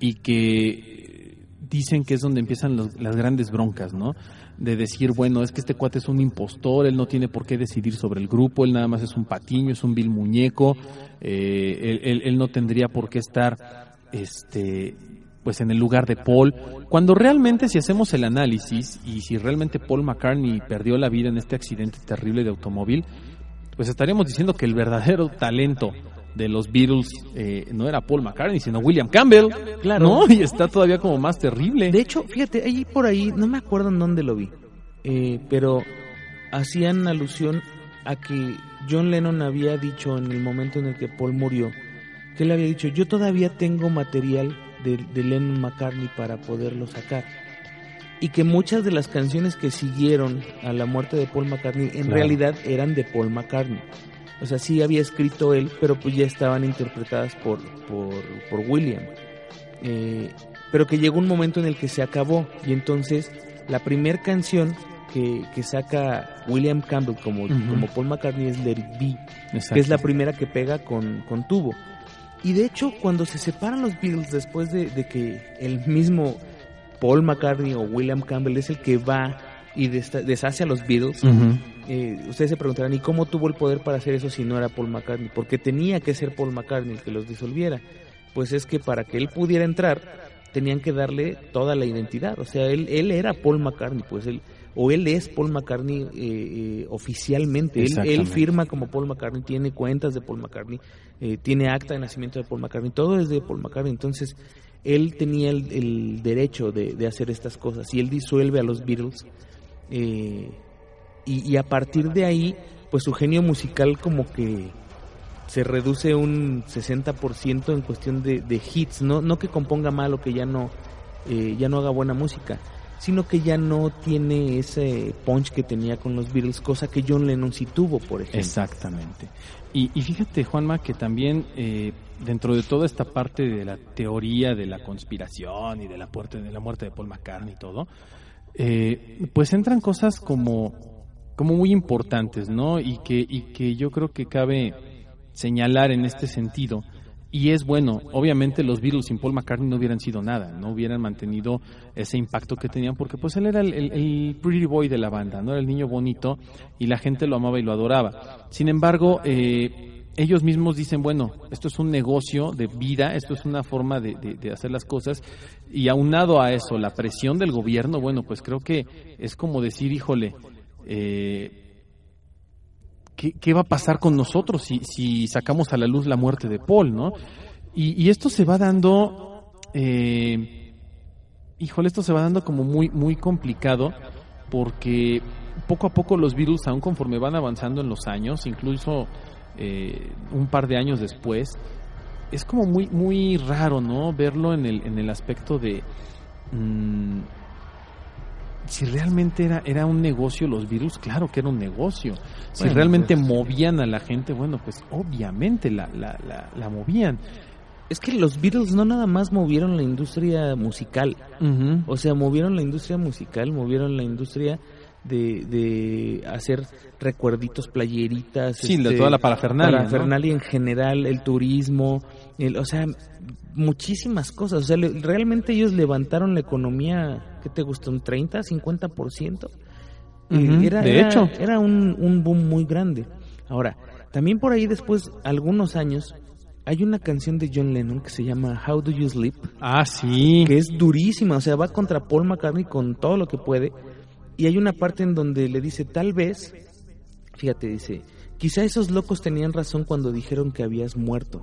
Speaker 2: y que dicen que es donde empiezan los, las grandes broncas, ¿no? De decir, bueno, es que este cuate es un impostor, él no tiene por qué decidir sobre el grupo, él nada más es un patiño, es un vil muñeco, eh, él, él, él, no tendría por qué estar, este, pues en el lugar de Paul, cuando realmente si hacemos el análisis y si realmente Paul McCartney perdió la vida en este accidente terrible de automóvil, pues estaríamos diciendo que el verdadero talento de los Beatles eh, no era Paul McCartney, sino William Campbell.
Speaker 3: Claro.
Speaker 2: ¿no? Y está todavía como más terrible.
Speaker 3: De hecho, fíjate, ahí por ahí, no me acuerdo en dónde lo vi, eh, pero hacían alusión a que John Lennon había dicho en el momento en el que Paul murió, que él había dicho, yo todavía tengo material de, de Lennon McCartney para poderlo sacar. Y que muchas de las canciones que siguieron a la muerte de Paul McCartney en
Speaker 2: Claro.
Speaker 3: realidad eran de Paul McCartney. O sea, sí había escrito él, pero pues ya estaban interpretadas por, por, por William. Eh, pero que llegó un momento en el que se acabó y entonces la primera canción que, que saca William Campbell como, como Paul McCartney es Let It Be,
Speaker 2: Exacto.
Speaker 3: que es la primera que pega con, con tubo. Y de hecho, cuando se separan los Beatles después de, de que el mismo Paul McCartney o William Campbell es el que va y desta- deshace a los Beatles,
Speaker 2: Ujú.
Speaker 3: Eh, ustedes se preguntarán, ¿y cómo tuvo el poder para hacer eso si no era Paul McCartney? Porque tenía que ser Paul McCartney el que los disolviera. Pues es que para que él pudiera entrar, tenían que darle toda la identidad. O sea, él, él era Paul McCartney, pues él, o él es Paul McCartney eh, eh, oficialmente. Él, él firma como Paul McCartney, tiene cuentas de Paul McCartney, eh, tiene acta de nacimiento de Paul McCartney, todo es de Paul McCartney. Entonces, él tenía el, el derecho de, de hacer estas cosas y él disuelve a los Beatles. Y, a partir de ahí, pues su genio musical como que se reduce un 60% en cuestión de, hits, no, no que componga mal o que ya no, eh, ya no haga buena música, sino que ya no tiene ese punch que tenía con los Beatles, cosa que John Lennon sí tuvo, por ejemplo.
Speaker 2: Exactamente. Y, y fíjate, Juanma, que también eh, dentro de toda esta parte de la teoría de la conspiración y de la, muerte, de la muerte de Paul McCartney y todo, eh, pues entran cosas como, como muy importantes, ¿no? Y que, y que yo creo que cabe señalar en este sentido. Y es bueno, obviamente los Beatles sin Paul McCartney no hubieran sido nada, no hubieran mantenido ese impacto que tenían, porque pues él era el, pretty boy de la banda, no era el niño bonito y la gente lo amaba y lo adoraba. Sin embargo, eh, ellos mismos dicen, bueno, esto es un negocio de vida, esto es una forma de- de hacer las cosas y aunado a eso, la presión del gobierno, bueno, pues creo que es como decir, híjole, eh, ¿qué, va a pasar con nosotros si, sacamos a la luz la muerte de Paul, no? Y, esto se va dando, eh, híjole, esto se va dando como muy, muy complicado porque poco a poco los Beatles, aún conforme van avanzando en los años, incluso eh, un par de años después, es como muy, muy raro, ¿no? Verlo en el, en el aspecto de... mm, si realmente era, era un negocio los virus, claro que era un negocio. Si
Speaker 3: Bueno,
Speaker 2: realmente
Speaker 3: pues-
Speaker 2: movían a la gente, bueno, pues obviamente la, la, la, la movían.
Speaker 3: Es que los Beatles no nada más movieron la industria musical,
Speaker 2: Ujú.
Speaker 3: O sea, movieron la industria musical, movieron la industria de, de hacer recuerditos, playeritas.
Speaker 2: Sí, de toda la parafernalia, ¿no?
Speaker 3: Parafernalia en general, el turismo, el, o sea, muchísimas cosas. O sea, le- realmente ellos levantaron la economía, ¿qué te gusta? ¿Un 30, 50%? Eh,
Speaker 2: Ujú,
Speaker 3: era,
Speaker 2: de
Speaker 3: era-
Speaker 2: hecho.
Speaker 3: Era un, un boom muy grande. Ahora, también por ahí después, algunos años, hay una canción de John Lennon que se llama How Do You Sleep?
Speaker 2: Ah, sí.
Speaker 3: que es durísima, o sea, va contra Paul McCartney con todo lo que puede. Y hay una parte en donde le dice, tal vez, fíjate, dice, quizá esos locos tenían razón cuando dijeron que habías muerto.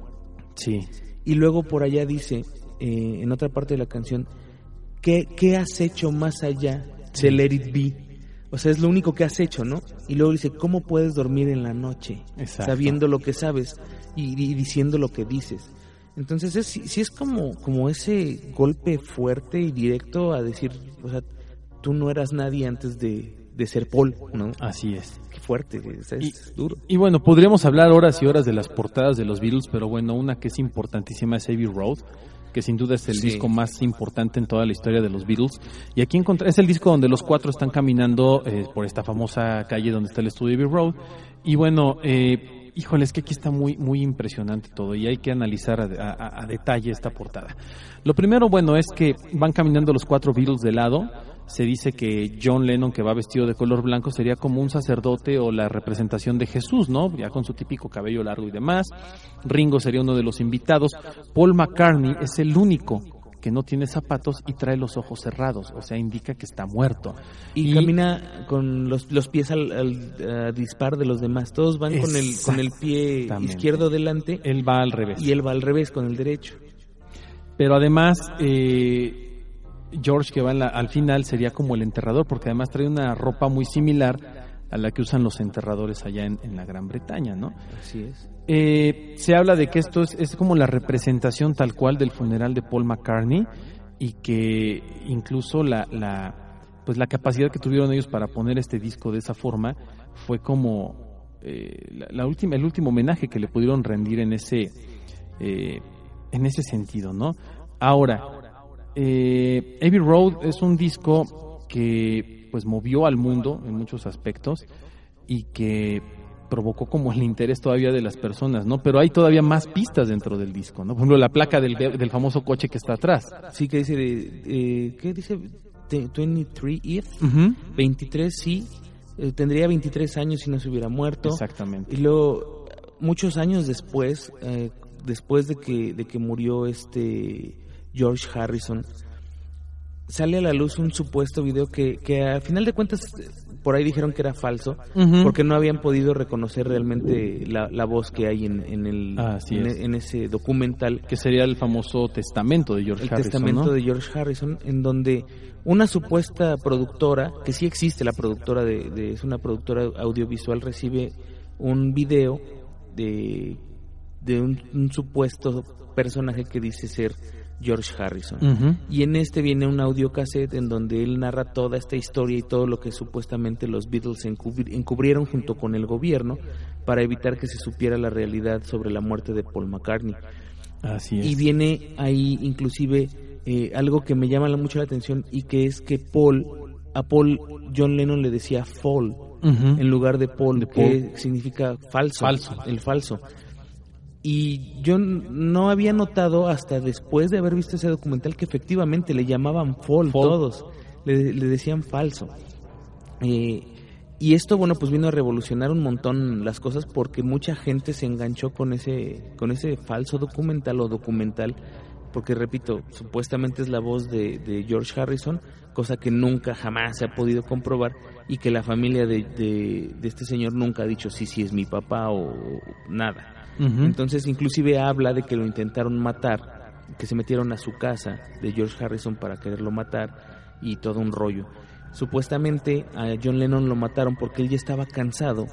Speaker 2: Sí.
Speaker 3: Y luego por allá dice, eh, en otra parte de la canción, ¿qué, qué has hecho más allá de Let It Be? O sea, es lo único que has hecho, ¿no? Y luego dice, ¿cómo puedes dormir en la noche?
Speaker 2: Exacto.
Speaker 3: Sabiendo lo que sabes y, y diciendo lo que dices. Entonces es, sí, sí es como, como ese golpe fuerte y directo a decir, o sea, tú no eras nadie antes de, de ser Paul, ¿no?
Speaker 2: Así es.
Speaker 3: Qué fuerte, es, es duro.
Speaker 2: Y bueno, podríamos hablar horas y horas de las portadas de los Beatles, pero bueno, una que es importantísima es Abbey Road, que sin duda es el
Speaker 3: Sí.
Speaker 2: disco más importante en toda la historia de los Beatles. Y aquí encontré, es el disco donde los cuatro están caminando eh, por esta famosa calle donde está el estudio Abbey Road. Y bueno, eh, híjole, es que aquí está muy, muy impresionante todo y hay que analizar a, a- a detalle esta portada. Lo primero, bueno, es que van caminando los cuatro Beatles de lado. Se dice que John Lennon, que va vestido de color blanco, sería como un sacerdote o la representación de Jesús, ¿no? Ya con su típico cabello largo y demás. Ringo sería uno de los invitados. Paul McCartney es el único que no tiene zapatos y trae los ojos cerrados, o sea, indica que está muerto.
Speaker 3: Y, camina con los, los pies al, al, a dispar de los demás. Todos van con el, con el pie izquierdo delante
Speaker 2: Él va al revés.
Speaker 3: y él va al revés con el derecho.
Speaker 2: Pero además, eh, George, que va en la- al final, sería como el enterrador, porque además trae una ropa muy similar a la que usan los enterradores allá en, en la Gran Bretaña, ¿no?
Speaker 3: Así es.
Speaker 2: Eh, se habla de que esto es, es como la representación tal cual del funeral de Paul McCartney y que incluso la, la pues la capacidad que tuvieron ellos para poner este disco de esa forma fue como eh, la, la última el último homenaje que le pudieron rendir en ese eh, en ese sentido, ¿no? Ahora, eh, Abbey Road es un disco que pues movió al mundo en muchos aspectos y que provocó como el interés todavía de las personas, ¿no? Pero hay todavía más pistas dentro del disco, ¿no? Por ejemplo, la placa del, del famoso coche que está atrás.
Speaker 3: Sí, que dice, eh, ¿qué dice? Te- 23 if,
Speaker 2: Ujú.
Speaker 3: 23 sí, eh, tendría 23 años si no se hubiera muerto.
Speaker 2: Exactamente.
Speaker 3: Y luego, muchos años después, eh, después de que, de que murió este George Harrison, sale a la luz un supuesto video que, que a final de cuentas por ahí dijeron que era falso, porque no habían podido reconocer realmente la, la voz que hay en, en el, en,
Speaker 2: es.
Speaker 3: en ese documental
Speaker 2: Que sería el famoso testamento de George
Speaker 3: el
Speaker 2: Harrison,
Speaker 3: testamento
Speaker 2: ¿no?
Speaker 3: de George Harrison, en donde una supuesta productora, que sí existe la productora de, de- es una productora audiovisual, recibe un video de, de un, un supuesto personaje que dice ser George Harrison. Y en este viene un audiocassette en donde él narra toda esta historia y todo lo que supuestamente los Beatles encubri- encubrieron junto con el gobierno para evitar que se supiera la realidad sobre la muerte de Paul McCartney.
Speaker 2: Así es.
Speaker 3: Y viene ahí inclusive eh, algo que me llama la- mucho la atención y que es que Paul, a Paul John Lennon le decía fall en lugar de Paul,
Speaker 2: De
Speaker 3: que
Speaker 2: Paul.
Speaker 3: significa falso,
Speaker 2: Falso.
Speaker 3: el falso. Y yo no había notado hasta después de haber visto ese documental que efectivamente le llamaban fall,
Speaker 2: Fall.
Speaker 3: todos, le, le decían falso. Eh, y esto, bueno, pues vino a revolucionar un montón las cosas porque mucha gente se enganchó con ese, con ese falso documental o documental, porque repito, supuestamente es la voz de, de George Harrison, cosa que nunca jamás se ha podido comprobar y que la familia de, de- de este señor nunca ha dicho sí, sí es mi papá o nada. Entonces, inclusive habla de que lo intentaron matar, que se metieron a su casa de George Harrison para quererlo matar y todo un rollo. Supuestamente a John Lennon lo mataron porque él ya estaba cansado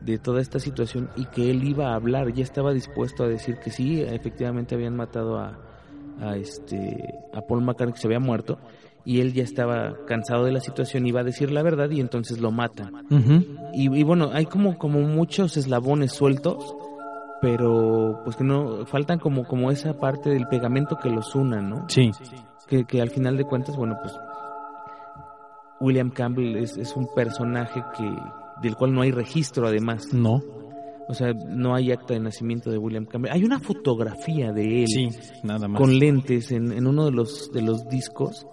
Speaker 3: de toda esta situación y que él iba a hablar, ya estaba dispuesto a decir que sí, efectivamente habían matado a, a este a Paul McCartney que se había muerto y él ya estaba cansado de la situación, iba a decir la verdad y entonces lo matan. Y, y bueno, hay como, como muchos eslabones sueltos, pero pues que no, faltan como, como esa parte del pegamento que los una, ¿no?
Speaker 2: Sí.
Speaker 3: Que, que al final de cuentas, bueno, pues William Campbell es, es un personaje que del cual no hay registro además.
Speaker 2: No.
Speaker 3: O sea, no hay acta de nacimiento de William Campbell. Hay una fotografía de él
Speaker 2: Sí, nada más.
Speaker 3: con lentes en, en uno de los de los discos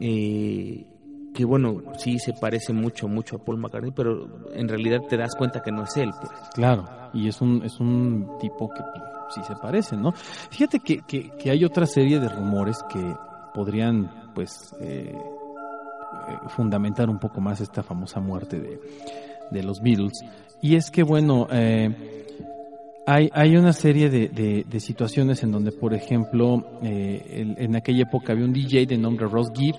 Speaker 3: eh, que bueno sí se parece mucho mucho a Paul McCartney pero en realidad te das cuenta que no es él pues
Speaker 2: Claro, y es un, es un tipo que pues, sí se parece, ¿no? Fíjate que, que, hay otra serie de rumores que podrían, pues, eh, eh, fundamentar un poco más esta famosa muerte de, de los Beatles. Y es que, bueno, eh, hay, hay una serie de, de- situaciones en donde, por ejemplo, eh, en aquella época había un DJ de nombre Ross Gibb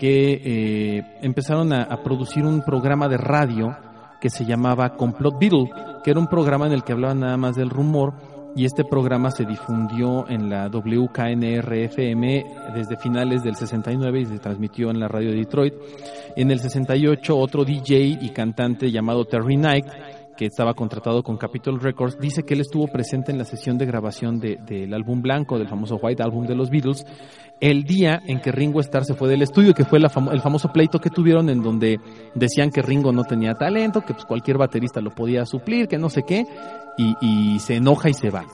Speaker 2: que eh, empezaron a, producir un programa de radio que se llamaba Complot Beatle, que era un programa en el que hablaban nada más del rumor y este programa se difundió en la WKNR-FM desde finales del 69 y se transmitió en la radio de Detroit. En el 68 otro DJ y cantante llamado Terry Knight que estaba contratado con Capitol Records, dice que él estuvo presente en la sesión de grabación del álbum blanco, del famoso White Album de los Beatles, el día en que Ringo Starr se fue del estudio, que fue el famoso pleito que tuvieron en donde decían que Ringo no tenía talento, que pues cualquier baterista lo podía suplir, que no sé qué, y, se enoja y se va.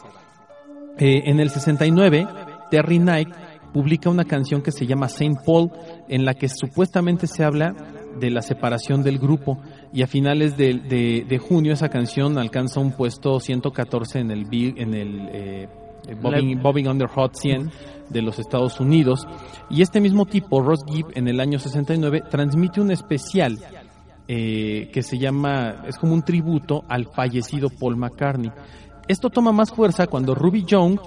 Speaker 2: Eh, en el 69, Terry Knight publica una canción que se llama Saint Paul, en la que supuestamente se habla de la separación del grupo. Y a finales de, junio esa canción alcanza un puesto 114 en el, en el eh, Bobbing, Under Hot 100 de los Estados Unidos. Y este mismo tipo, Ross Gibb, en el año 69 transmite un especial eh, que se llama, es como un tributo al fallecido Paul McCartney. Esto toma más fuerza cuando Ruby Young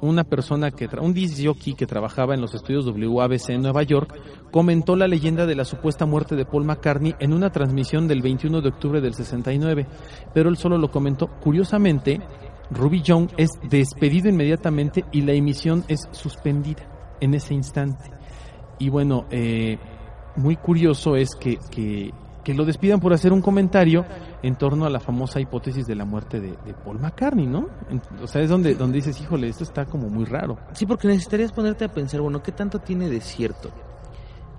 Speaker 2: una persona que, un disc que trabajaba en los estudios WABC en Nueva York, comentó la leyenda de la supuesta muerte de Paul McCartney en una transmisión del 21 de octubre del 69, pero él solo lo comentó. Curiosamente, Ruby Young es despedido inmediatamente y la emisión es suspendida en ese instante. Y bueno, eh, muy curioso es que, que que lo despidan por hacer un comentario en torno a la famosa hipótesis de la muerte de, Paul McCartney, ¿no? O sea, es donde, donde dices, híjole, esto está como muy raro.
Speaker 3: Sí, porque necesitarías ponerte a pensar, bueno, ¿qué tanto tiene de cierto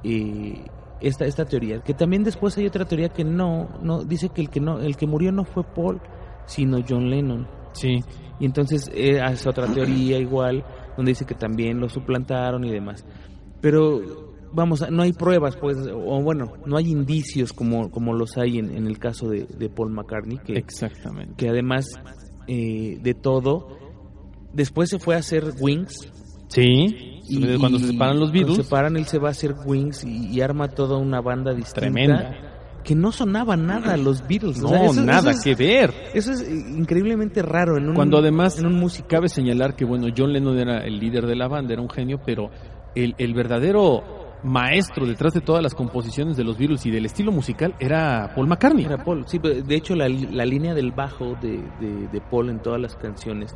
Speaker 3: eh, esta, esta teoría? Que también después hay otra teoría que no, no dice que el que no, el que murió no fue Paul, sino John Lennon.
Speaker 2: Sí.
Speaker 3: Y entonces eh, hace otra teoría igual, donde dice que también lo suplantaron y demás. Pero vamos, no hay pruebas, pues, o bueno, no hay indicios como, como los hay en, el caso de, Paul McCartney, que,
Speaker 2: Exactamente.
Speaker 3: que además eh, de todo, después se fue a hacer Wings.
Speaker 2: Sí, y, cuando se separan los Beatles.
Speaker 3: se separan, él se va a hacer Wings y, arma toda una banda distinta.
Speaker 2: Tremenda.
Speaker 3: Que no sonaba nada los Beatles.
Speaker 2: No, nada que ver.
Speaker 3: Eso es increíblemente raro en un
Speaker 2: Cuando además en un músico cabe señalar que bueno, John Lennon era el líder de la banda, era un genio, pero el, el verdadero maestro detrás de todas las composiciones de los Beatles y del estilo musical era Paul McCartney.
Speaker 3: Era Paul, sí, de hecho la, línea del bajo de, de, Paul en todas las canciones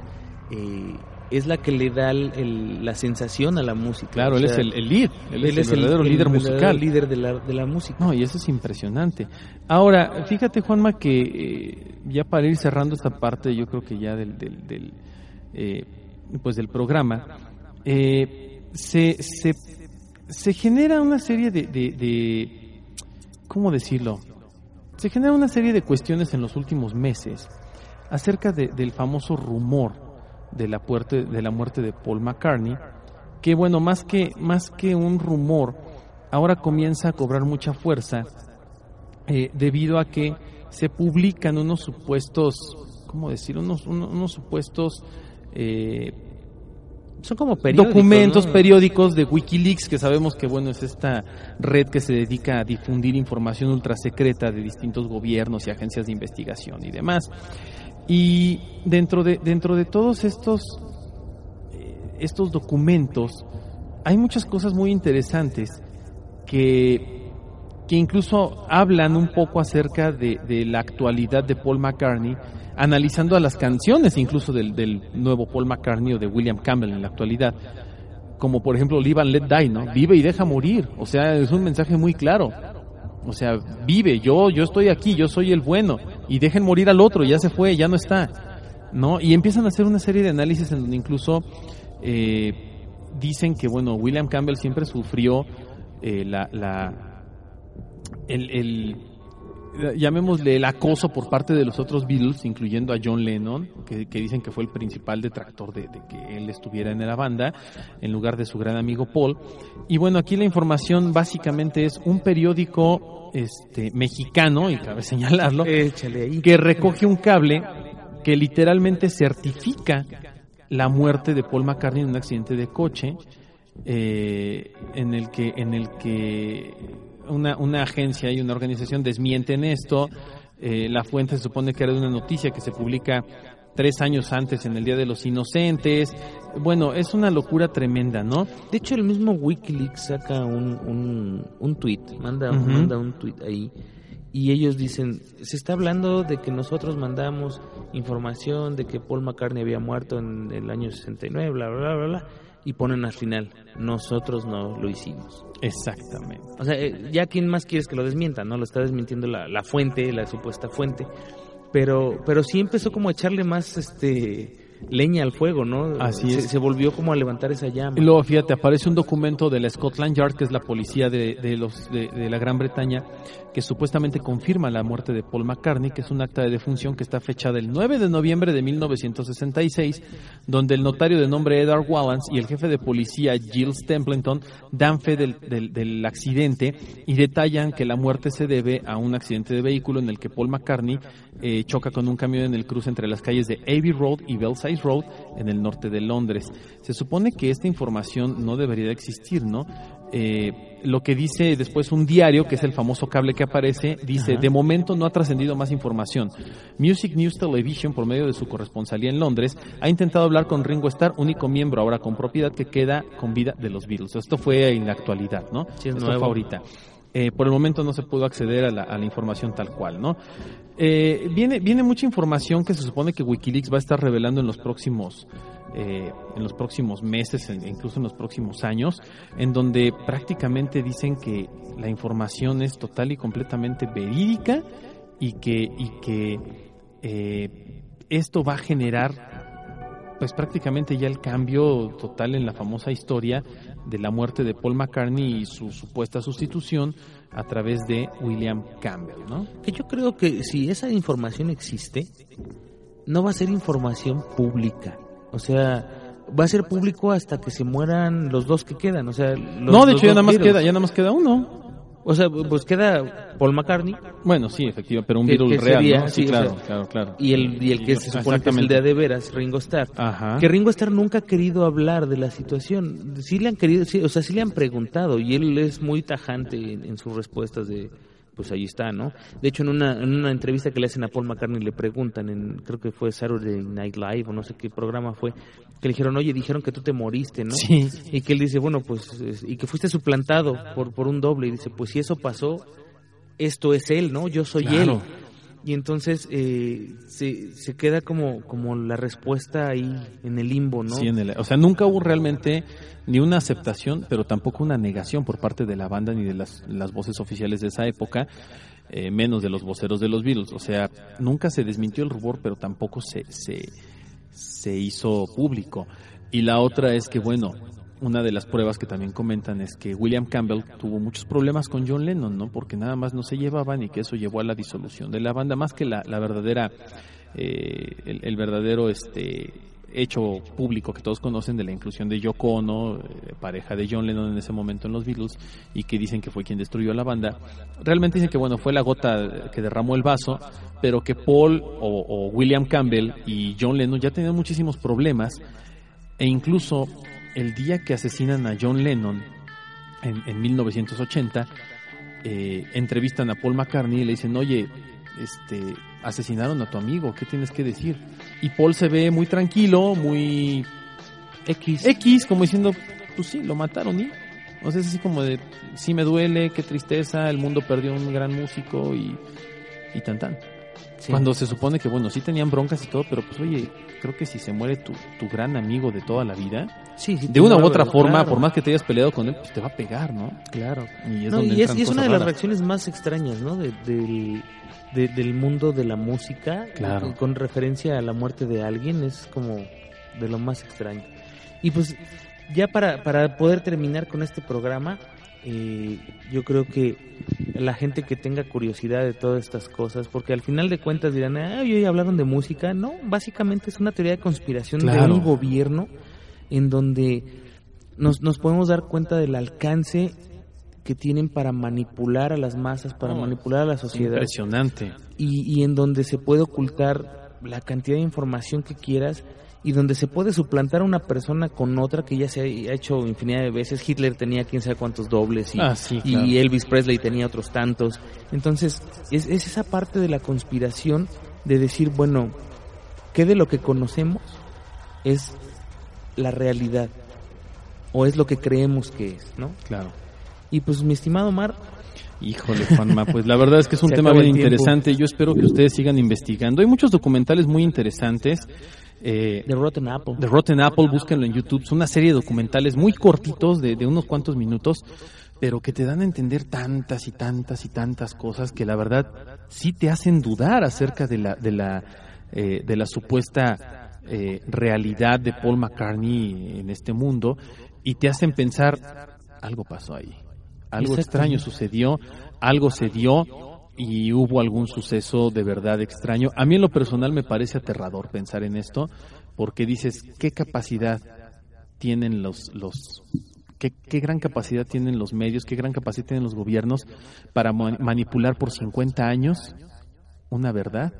Speaker 3: eh, es la que le da la sensación a la música.
Speaker 2: Claro, él es el, lead, él, es, el verdadero líder musical.
Speaker 3: líder de la, de la música.
Speaker 2: No, y eso es impresionante. Ahora, fíjate Juanma que eh, ya para ir cerrando esta parte, yo creo que ya del, del, eh, pues del programa, se, se se genera una serie de, de, ¿cómo decirlo? Se genera una serie de cuestiones en los últimos meses acerca del famoso rumor de la, muerte, de la muerte de Paul McCartney, que bueno, más que, más que un rumor, ahora comienza a cobrar mucha fuerza eh, debido a que se publican unos supuestos, ¿cómo decir? Unos, unos, supuestos eh,
Speaker 3: son como
Speaker 2: documentos periódicos de Wikileaks, que sabemos que bueno es esta red que se dedica a difundir información ultra secreta de distintos gobiernos y agencias de investigación y demás. Y dentro de, dentro de todos estos, eh, estos documentos hay muchas cosas muy interesantes que, que incluso hablan un poco acerca de, de la actualidad de Paul McCartney analizando a las canciones incluso del, del, nuevo Paul McCartney o de William Campbell en la actualidad, como por ejemplo Live and Let Die, ¿no? Vive y deja morir, o sea, es un mensaje muy claro. O sea, vive, yo yo estoy aquí, yo soy el bueno y dejen morir al otro, ya se fue, ya no está. ¿No? Y empiezan a hacer una serie de análisis en donde incluso eh, dicen que bueno, William Campbell siempre sufrió eh, la, la el llamémosle el acoso por parte de los otros Beatles, incluyendo a John Lennon, que, dicen que fue el principal detractor de, que él estuviera en la banda, en lugar de su gran amigo Paul. Y bueno, aquí la información básicamente es un periódico este, mexicano, y cabe señalarlo, que recoge un cable que literalmente certifica la muerte de Paul McCartney en un accidente de coche, eh, en el que en el que una, una agencia y una organización desmienten esto. Eh, la fuente se supone que era de una noticia que se publica tres años antes en el Día de los Inocentes. Bueno, es una locura tremenda, ¿no?
Speaker 3: De hecho, el mismo Wikileaks saca un, un, un tweet, manda, manda un tweet ahí y ellos dicen, se está hablando de que nosotros mandamos información de que Paul McCartney había muerto en el año 69, bla, bla, bla, bla, bla, y ponen al final, nosotros no lo hicimos.
Speaker 2: Exactamente.
Speaker 3: O sea, eh, ya quién más quieres que lo desmienta, ¿no? Lo está desmintiendo la, la fuente, la supuesta fuente. Pero, pero sí empezó como a echarle más, este, leña al fuego, ¿no?
Speaker 2: Así
Speaker 3: se,
Speaker 2: es.
Speaker 3: se volvió como a levantar esa llama.
Speaker 2: Y luego, fíjate, aparece un documento de la Scotland Yard, que es la policía de, de los, de, de la Gran Bretaña, que supuestamente confirma la muerte de Paul McCartney, que es un acta de defunción que está fechada el 9 de noviembre de 1966, donde el notario de nombre Edward Wallance y el jefe de policía Giles Templeton dan fe del, del- del accidente y detallan que la muerte se debe a un accidente de vehículo en el que Paul McCartney eh, choca con un camión en el cruce entre las calles de Abbey Road y Road en el norte de Londres. Se supone que esta información no debería de existir, ¿no? Eh, lo que dice después un diario, que es el famoso cable que aparece, dice,
Speaker 3: Ajá.
Speaker 2: de momento no ha trascendido más información. Music News Television, por medio de su corresponsalía en Londres, ha intentado hablar con Ringo Starr, único miembro ahora con propiedad que queda con vida de los Beatles. Esto fue en la actualidad, ¿no?
Speaker 3: Sí, es
Speaker 2: Esto
Speaker 3: nuevo.
Speaker 2: fue ahorita. Eh, por el momento no se pudo acceder a la, información tal cual, ¿no? Eh, viene, mucha información que se supone que Wikileaks va a estar revelando en los próximos, eh, en los próximos meses, en- incluso en los próximos años, en donde prácticamente dicen que la información es total y completamente verídica y que, y que esto va a generar pues prácticamente ya el cambio total en la famosa historia de la muerte de Paul McCartney y su supuesta sustitución a través de William Campbell, ¿no?
Speaker 3: Que yo creo que si esa información existe, no va a ser información pública. O sea, va a ser público hasta que se mueran los dos que quedan. O sea, los-
Speaker 2: no, de
Speaker 3: los
Speaker 2: hecho ya nada más queda, ya nada más queda uno.
Speaker 3: O sea, pues queda Paul McCartney
Speaker 2: Bueno, sí, efectivamente, pero un
Speaker 3: Que-
Speaker 2: Beatle
Speaker 3: que
Speaker 2: real,
Speaker 3: sería,
Speaker 2: ¿no?
Speaker 3: sí,
Speaker 2: Sí,
Speaker 3: o
Speaker 2: claro,
Speaker 3: sea,
Speaker 2: claro, claro.
Speaker 3: y el, y el que se supone que es el de a de veras, Ringo Starr.
Speaker 2: Ajá.
Speaker 3: Que Ringo Starr nunca ha querido hablar de la situación. Sí le han querido, sí, o sea, sí le han preguntado y él es muy tajante en, en sus respuestas de, pues ahí está, ¿no? De hecho, en una, en una entrevista que le hacen a Paul McCartney le preguntan, en, creo que fue Saturday Night Live o no sé qué programa fue, que le dijeron, oye, dijeron que tú te moriste, ¿no?
Speaker 2: Sí.
Speaker 3: Y que él dice, bueno, pues, es- y que fuiste suplantado por, por un doble. Y dice, pues si eso pasó, esto es él, ¿no? Yo soy
Speaker 2: Claro.
Speaker 3: él. Y entonces eh, se, se queda como, como la respuesta ahí en el limbo, ¿no?
Speaker 2: Sí, en el- o sea, nunca hubo realmente ni una aceptación, pero tampoco una negación por parte de la banda ni de las, las voces oficiales de esa época, eh, menos de los voceros de los Beatles. O sea, nunca se desmintió el rubor, pero tampoco se, se, se hizo público. Y la otra es que, bueno, una de las pruebas que también comentan es que William Campbell tuvo muchos problemas con John Lennon, ¿no? Porque nada más no se llevaban y que eso llevó a la disolución de la banda, más que la, la verdadera, eh, el, verdadero este hecho público que todos conocen de la inclusión de Yoko Ono, eh, pareja de John Lennon en ese momento en los Beatles, y que dicen que fue quien destruyó la banda. Realmente dicen que bueno fue la gota que derramó el vaso, pero que Paul o William Campbell y John Lennon ya tenían muchísimos problemas, e incluso el día que asesinan a John Lennon en, en 1980, eh, entrevistan a Paul McCartney y le dicen, oye, este, asesinaron a tu amigo, ¿qué tienes que decir? Y Paul se ve muy tranquilo, muy
Speaker 3: X.
Speaker 2: X, como diciendo, pues sí, lo mataron y... O sea, es así como de, sí me duele, qué tristeza, el mundo perdió un gran músico y, y tan tan.
Speaker 3: Sí.
Speaker 2: Cuando se supone que, bueno, sí tenían broncas y todo, pero pues oye, creo que si se muere tu, tu gran amigo de toda la vida,
Speaker 3: Sí, sí,
Speaker 2: de una u otra forma,
Speaker 3: claro,
Speaker 2: por más que te hayas peleado con él, pues te va a pegar, ¿no?
Speaker 3: Claro.
Speaker 2: Y es,
Speaker 3: No,
Speaker 2: donde
Speaker 3: y es, y es una de las
Speaker 2: raras.
Speaker 3: reacciones más extrañas, ¿no? De- del, de- del mundo de la música.
Speaker 2: Claro.
Speaker 3: eh, Con referencia a la muerte de alguien, es como de lo más extraño. Y pues, ya para, para poder terminar con este programa, eh, yo creo que la gente que tenga curiosidad de todas estas cosas, porque al final de cuentas dirán, ah, hoy hablaron de música. No, básicamente es una teoría de conspiración de un gobierno en donde nos, nos podemos dar cuenta del alcance que tienen para manipular a las masas, para manipular a la sociedad
Speaker 2: Impresionante.
Speaker 3: y, y en donde se puede ocultar la cantidad de información que quieras y donde se puede suplantar a una persona con otra que ya se ha hecho infinidad de veces. Hitler tenía quién sabe cuántos dobles y,
Speaker 2: Ah, sí, claro.
Speaker 3: y Elvis Presley tenía otros tantos. Entonces, es, es esa parte de la conspiración de decir, bueno, ¿qué de lo que conocemos es la realidad? O es lo que creemos que es, ¿no?
Speaker 2: Claro.
Speaker 3: Y pues mi estimado Mar,
Speaker 2: Híjole, Juanma, pues la verdad es que es un
Speaker 3: Se
Speaker 2: tema bien interesante. Yo espero que ustedes sigan investigando. Hay muchos documentales muy interesantes. Eh,
Speaker 3: de Rotten Apple.
Speaker 2: The Rotten Apple, búsquenlo en YouTube. Son una serie de documentales muy cortitos, de, de unos cuantos minutos, pero que te dan a entender tantas y tantas y tantas cosas que la verdad sí te hacen dudar acerca de la, de la, eh, de la supuesta eh, realidad de Paul McCartney en este mundo y te hacen pensar, algo pasó ahí, algo extraño sucedió, algo se dio y hubo algún suceso de verdad extraño. A mí en lo personal me parece aterrador pensar en esto, porque dices, ¿qué capacidad tienen los, los qué, qué gran capacidad tienen los medios, qué gran capacidad tienen los gobiernos para ma- manipular por 50 años una verdad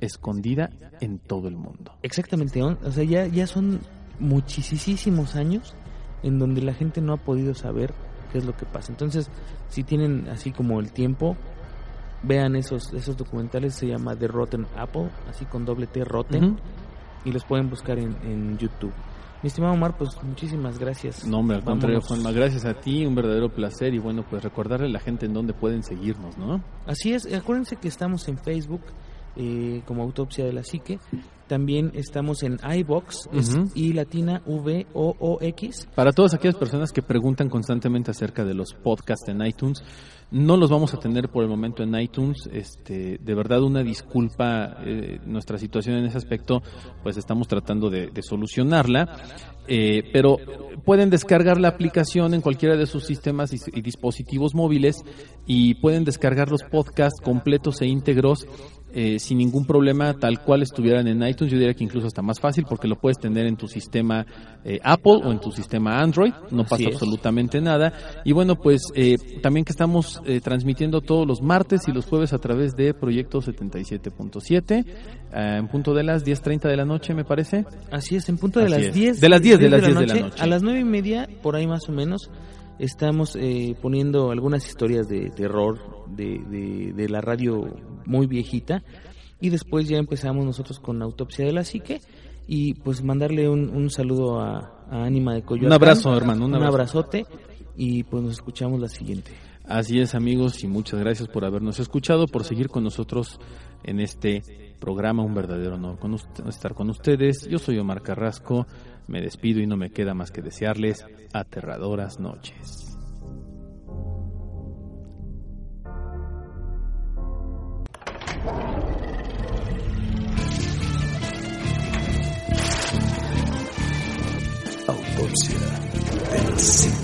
Speaker 2: escondida en todo el mundo?
Speaker 3: Exactamente, o sea, ya, ya son muchísimos años en donde la gente no ha podido saber qué es lo que pasa. Entonces, si tienen así como el tiempo, vean esos, esos documentales, se llama The Rotten Apple, así con doble T, Rotten, y los pueden buscar en, en YouTube. Mi estimado Omar, pues muchísimas gracias.
Speaker 2: No, hombre, al contrario,
Speaker 3: Vámonos.
Speaker 2: Juanma, gracias a ti, un verdadero placer y bueno, pues recordarle a la gente en dónde pueden seguirnos, ¿no?
Speaker 3: Así es, acuérdense que estamos en Facebook eh, como Autopsia de la Psique. También estamos en iBox es
Speaker 2: Ujú.
Speaker 3: y latina V O O X.
Speaker 2: Para todas aquellas personas que preguntan constantemente acerca de los podcasts en iTunes, no los vamos a tener por el momento en iTunes. Este, de verdad, una disculpa. eh, nuestra situación en ese aspecto, pues estamos tratando de, de solucionarla. Eh, pero pueden descargar la aplicación en cualquiera de sus sistemas y, y dispositivos móviles y pueden descargar los podcasts completos e íntegros eh, sin ningún problema, tal cual estuvieran en iTunes. Yo diría que incluso está más fácil porque lo puedes tener en tu sistema eh, Apple o en tu sistema Android. No pasa absolutamente nada. Y bueno, pues eh, también que estamos eh, transmitiendo todos los martes y los jueves a través de Proyecto 77.7 eh, en punto de las 10.30 de la noche, me parece.
Speaker 3: Así es, en punto de
Speaker 2: Así
Speaker 3: las
Speaker 2: es.
Speaker 3: 10.
Speaker 2: De las 10, de las 10 de la noche.
Speaker 3: A las 9 y media, por ahí más o menos, estamos eh, poniendo algunas historias de terror de, de, de la radio muy viejita. Y después ya empezamos nosotros con Autopsia de la Psique. Y pues mandarle un, un saludo a, a Ánima de Coyoacán.
Speaker 2: Un abrazo, hermano, un
Speaker 3: Un,
Speaker 2: abrazo.
Speaker 3: abrazote. Y pues nos escuchamos la siguiente.
Speaker 2: Así es, amigos, y muchas gracias por habernos escuchado, por seguir con nosotros en este programa. Un verdadero honor con ust- estar con ustedes. Yo soy Omar Carrasco, me despido y no me queda más que desearles aterradoras noches.
Speaker 1: Autopsia de